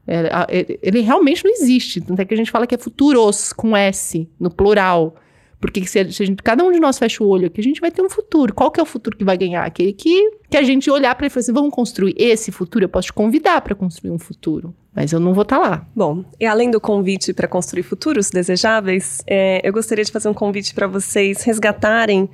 É, ele realmente não existe. Tanto é que a gente fala que é futuros, com S, no plural. Porque se, gente, cada um de nós fecha o olho aqui, a gente vai ter um futuro. Qual que é o futuro que vai ganhar? Aquele que, que a gente olhar para ele e falar assim, vamos construir esse futuro? Eu posso te convidar para construir um futuro. Mas eu não vou estar tá lá. Bom, e além do convite para construir futuros desejáveis, é, eu gostaria de fazer um convite para vocês resgatarem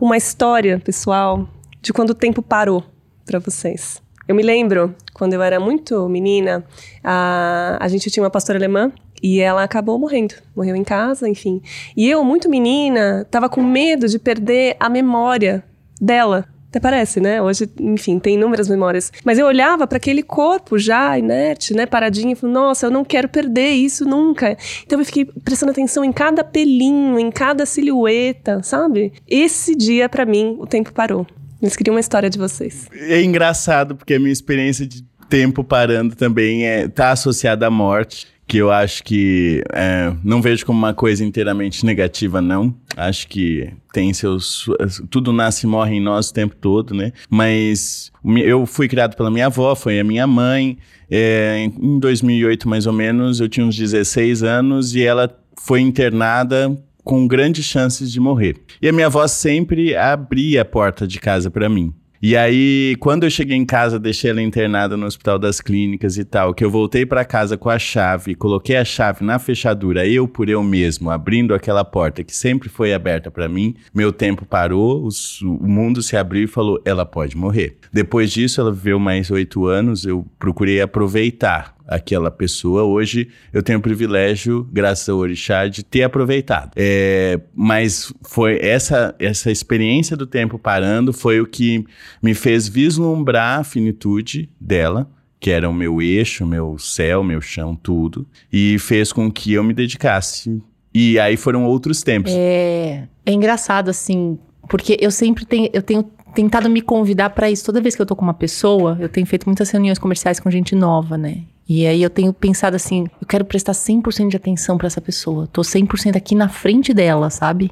uma história pessoal de quando o tempo parou para vocês. Eu me lembro, quando eu era muito menina, a, a gente tinha uma pastora alemã e ela acabou morrendo. Morreu em casa, enfim. E eu, muito menina, tava com medo de perder a memória dela. Até parece, né? Hoje, enfim, tem inúmeras memórias. Mas eu olhava para aquele corpo já inerte, né? Paradinho, e falei, nossa, eu não quero perder isso nunca. Então eu fiquei prestando atenção em cada pelinho, em cada silhueta, sabe? Esse dia, para mim, o tempo parou. Eles queriam uma história de vocês. É engraçado, porque a minha experiência de tempo parando também é, tá associada à morte que eu acho que é, não vejo como uma coisa inteiramente negativa, não. Acho que tem seus. Tudo nasce e morre em nós o tempo todo, né? Mas eu fui criado pela minha avó, foi a minha mãe. É, em 2008, mais ou menos, eu tinha uns 16 anos e ela foi internada com grandes chances de morrer. E a minha avó sempre abria a porta de casa para mim. E aí, quando eu cheguei em casa, deixei ela internada no Hospital das Clínicas e tal, que eu voltei para casa com a chave, coloquei a chave na fechadura, eu por eu mesmo, abrindo aquela porta que sempre foi aberta para mim, meu tempo parou, os, o mundo se abriu e falou: ela pode morrer. Depois disso, ela viveu mais oito anos, eu procurei aproveitar aquela pessoa. Hoje eu tenho o privilégio, graças ao Orixá, de ter aproveitado. É, mas foi essa, essa experiência do tempo parando foi o que me fez vislumbrar a finitude dela que era o meu eixo, meu céu, meu chão, tudo, e fez com que eu me dedicasse. E aí foram outros tempos. É, é engraçado assim, porque eu sempre tenho, eu tenho tentado me convidar para isso. Toda vez que eu tô com uma pessoa, eu tenho feito muitas reuniões comerciais com gente nova, né? E aí eu tenho pensado assim, eu quero prestar 100% de atenção para essa pessoa. Tô 100% aqui na frente dela, sabe?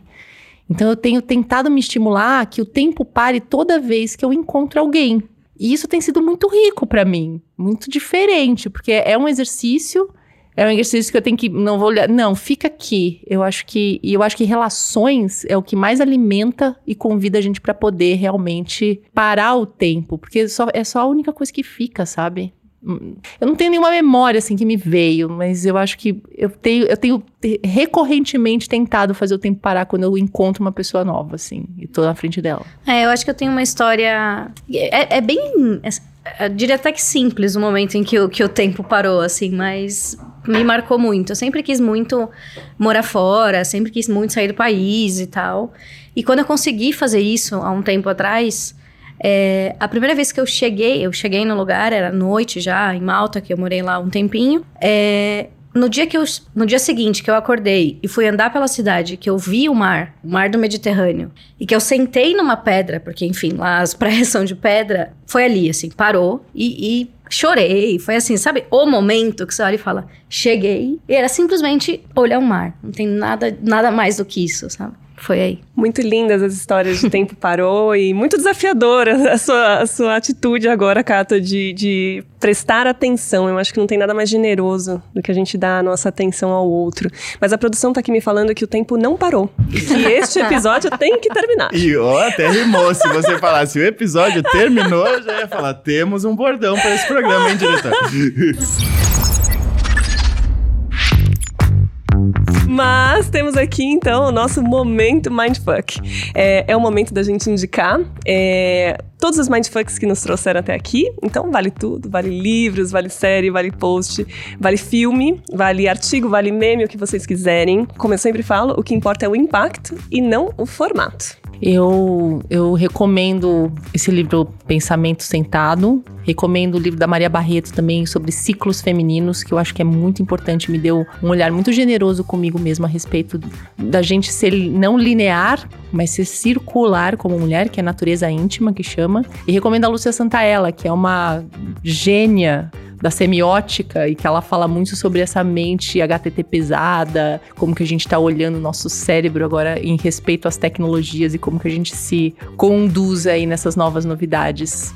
Então eu tenho tentado me estimular que o tempo pare toda vez que eu encontro alguém. E isso tem sido muito rico para mim, muito diferente, porque é um exercício, é um exercício que eu tenho que não vou olhar, não, fica aqui. Eu acho que e eu acho que relações é o que mais alimenta e convida a gente para poder realmente parar o tempo, porque só, é só a única coisa que fica, sabe? Eu não tenho nenhuma memória assim que me veio, mas eu acho que eu tenho, eu tenho recorrentemente tentado fazer o tempo parar quando eu encontro uma pessoa nova, assim, e tô na frente dela. É, eu acho que eu tenho uma história. É, é bem. É, eu diria até que simples o momento em que o, que o tempo parou, assim, mas me marcou muito. Eu sempre quis muito morar fora, sempre quis muito sair do país e tal. E quando eu consegui fazer isso há um tempo atrás é, a primeira vez que eu cheguei, eu cheguei no lugar, era noite já, em Malta, que eu morei lá um tempinho. É, no dia que eu, no dia seguinte que eu acordei e fui andar pela cidade, que eu vi o mar, o mar do Mediterrâneo, e que eu sentei numa pedra, porque enfim, lá as [laughs] praias são de pedra, foi ali, assim, parou e, e chorei. Foi assim, sabe, o momento que você olha e fala, cheguei. E era simplesmente olhar o mar. Não tem nada, nada mais do que isso, sabe? Foi aí. Muito lindas as histórias de tempo [laughs] parou e muito desafiadora a sua, a sua atitude agora, Cata, de, de prestar atenção. Eu acho que não tem nada mais generoso do que a gente dar a nossa atenção ao outro. Mas a produção tá aqui me falando que o tempo não parou. E que este [laughs] episódio tem que terminar. E ó, até rimou. Se você falasse o episódio terminou, eu já ia falar: temos um bordão para esse programa, hein, diretor? [laughs] Mas temos aqui então o nosso momento Mindfuck. É, é o momento da gente indicar é, todos os Mindfucks que nos trouxeram até aqui. Então vale tudo: vale livros, vale série, vale post, vale filme, vale artigo, vale meme, o que vocês quiserem. Como eu sempre falo, o que importa é o impacto e não o formato. Eu, eu recomendo esse livro Pensamento Sentado. Recomendo o livro da Maria Barreto também sobre ciclos femininos, que eu acho que é muito importante. Me deu um olhar muito generoso comigo mesma a respeito da gente ser não linear, mas ser circular como mulher, que é a natureza íntima que chama. E recomendo a Lúcia Santaella, que é uma gênia da semiótica e que ela fala muito sobre essa mente HTT pesada, como que a gente está olhando o nosso cérebro agora em respeito às tecnologias e como que a gente se conduz aí nessas novas novidades.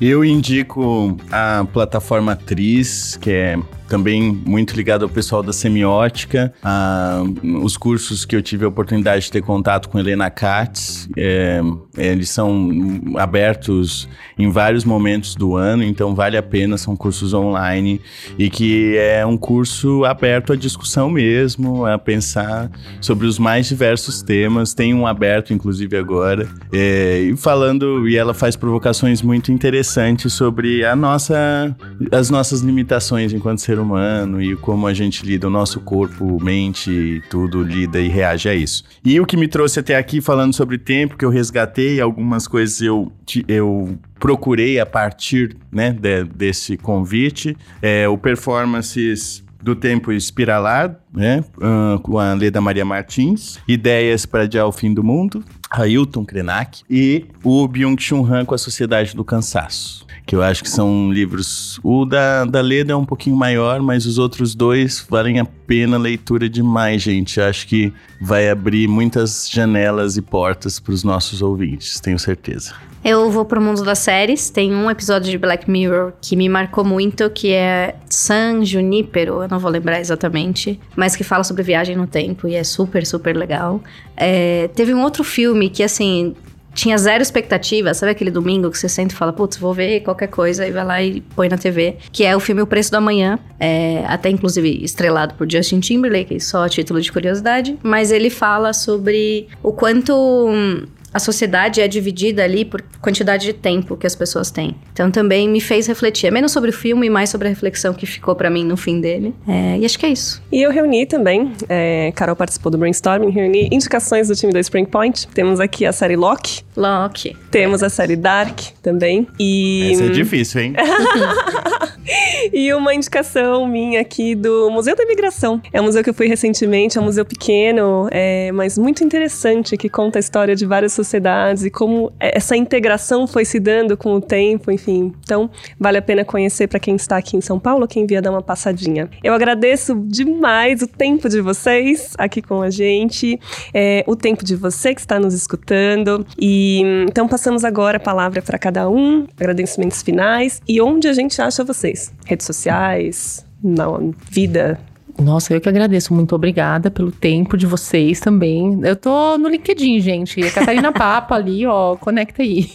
Eu indico a plataforma Tris, que é também muito ligado ao pessoal da semiótica, a, os cursos que eu tive a oportunidade de ter contato com Helena Katz, é, eles são abertos em vários momentos do ano, então vale a pena, são cursos online e que é um curso aberto à discussão mesmo, a pensar sobre os mais diversos temas. Tem um aberto, inclusive, agora, é, e falando, e ela faz provocações muito interessantes sobre a nossa, as nossas limitações enquanto ser humano e como a gente lida, o nosso corpo, mente, tudo lida e reage a isso. E o que me trouxe até aqui falando sobre tempo, que eu resgatei algumas coisas eu, eu procurei a partir né, de, desse convite, é, o Performances do Tempo Espiralado, né, uh, com a Leda Maria Martins, Ideias para Adiar o Fim do Mundo, Ailton Krenak, e o Byung-Chun Han com a Sociedade do Cansaço que eu acho que são livros. O da, da Leda é um pouquinho maior, mas os outros dois valem a pena leitura demais, gente. Eu acho que vai abrir muitas janelas e portas para os nossos ouvintes, tenho certeza. Eu vou pro mundo das séries. Tem um episódio de Black Mirror que me marcou muito, que é San Junipero, eu não vou lembrar exatamente, mas que fala sobre viagem no tempo e é super, super legal. É, teve um outro filme que, assim, tinha zero expectativa, sabe aquele domingo que você sente e fala, putz, vou ver qualquer coisa, e vai lá e põe na TV, que é o filme O Preço do Amanhã, é, até inclusive estrelado por Justin Timberlake, só a título de curiosidade, mas ele fala sobre o quanto hum, a sociedade é dividida ali por quantidade de tempo que as pessoas têm. Então também me fez refletir, é menos sobre o filme e mais sobre a reflexão que ficou para mim no fim dele. É, e acho que é isso. E eu reuni também, é, Carol participou do brainstorming, reuni indicações do time da Spring Point. Temos aqui a série Loki. Loki. Temos a série Dark também. E... Essa é difícil, hein? [laughs] [laughs] e uma indicação minha aqui do Museu da Imigração. É um museu que eu fui recentemente, é um museu pequeno, é, mas muito interessante, que conta a história de várias sociedades e como essa integração foi se dando com o tempo, enfim. Então, vale a pena conhecer para quem está aqui em São Paulo, quem via dar uma passadinha. Eu agradeço demais o tempo de vocês aqui com a gente, é, o tempo de você que está nos escutando. E então passamos agora a palavra para cada um, agradecimentos finais e onde a gente acha vocês redes sociais, na vida. Nossa, eu que agradeço. Muito obrigada pelo tempo de vocês também. Eu tô no LinkedIn, gente. Catarina [laughs] Papa ali, ó. Conecta aí.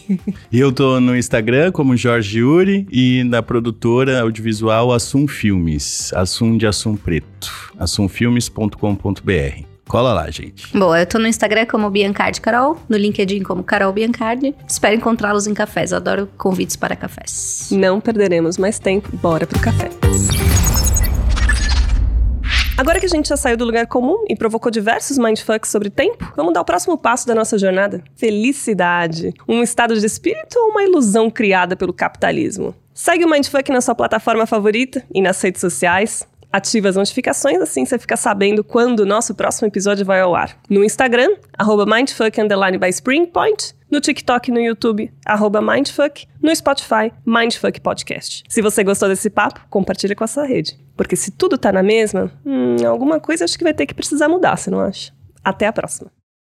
E eu tô no Instagram como Jorge Yuri e na produtora audiovisual Assum Filmes. Assum de Assum Preto. assumfilmes.com.br. Cola lá, gente. Bom, eu tô no Instagram como Biancardi Carol, no LinkedIn como Carol Biancardi. Espero encontrá-los em cafés. Adoro convites para cafés. Não perderemos mais tempo. Bora pro café. Agora que a gente já saiu do lugar comum e provocou diversos mindfucks sobre tempo, vamos dar o próximo passo da nossa jornada. Felicidade. Um estado de espírito ou uma ilusão criada pelo capitalismo? Segue o Mindfuck na sua plataforma favorita e nas redes sociais ativa as notificações, assim você fica sabendo quando o nosso próximo episódio vai ao ar. No Instagram, arroba mindfuck by Springpoint, no TikTok e no YouTube, arroba mindfuck, no Spotify, Mindfuck Podcast. Se você gostou desse papo, compartilha com a sua rede. Porque se tudo tá na mesma, hum, alguma coisa acho que vai ter que precisar mudar, você não acha? Até a próxima.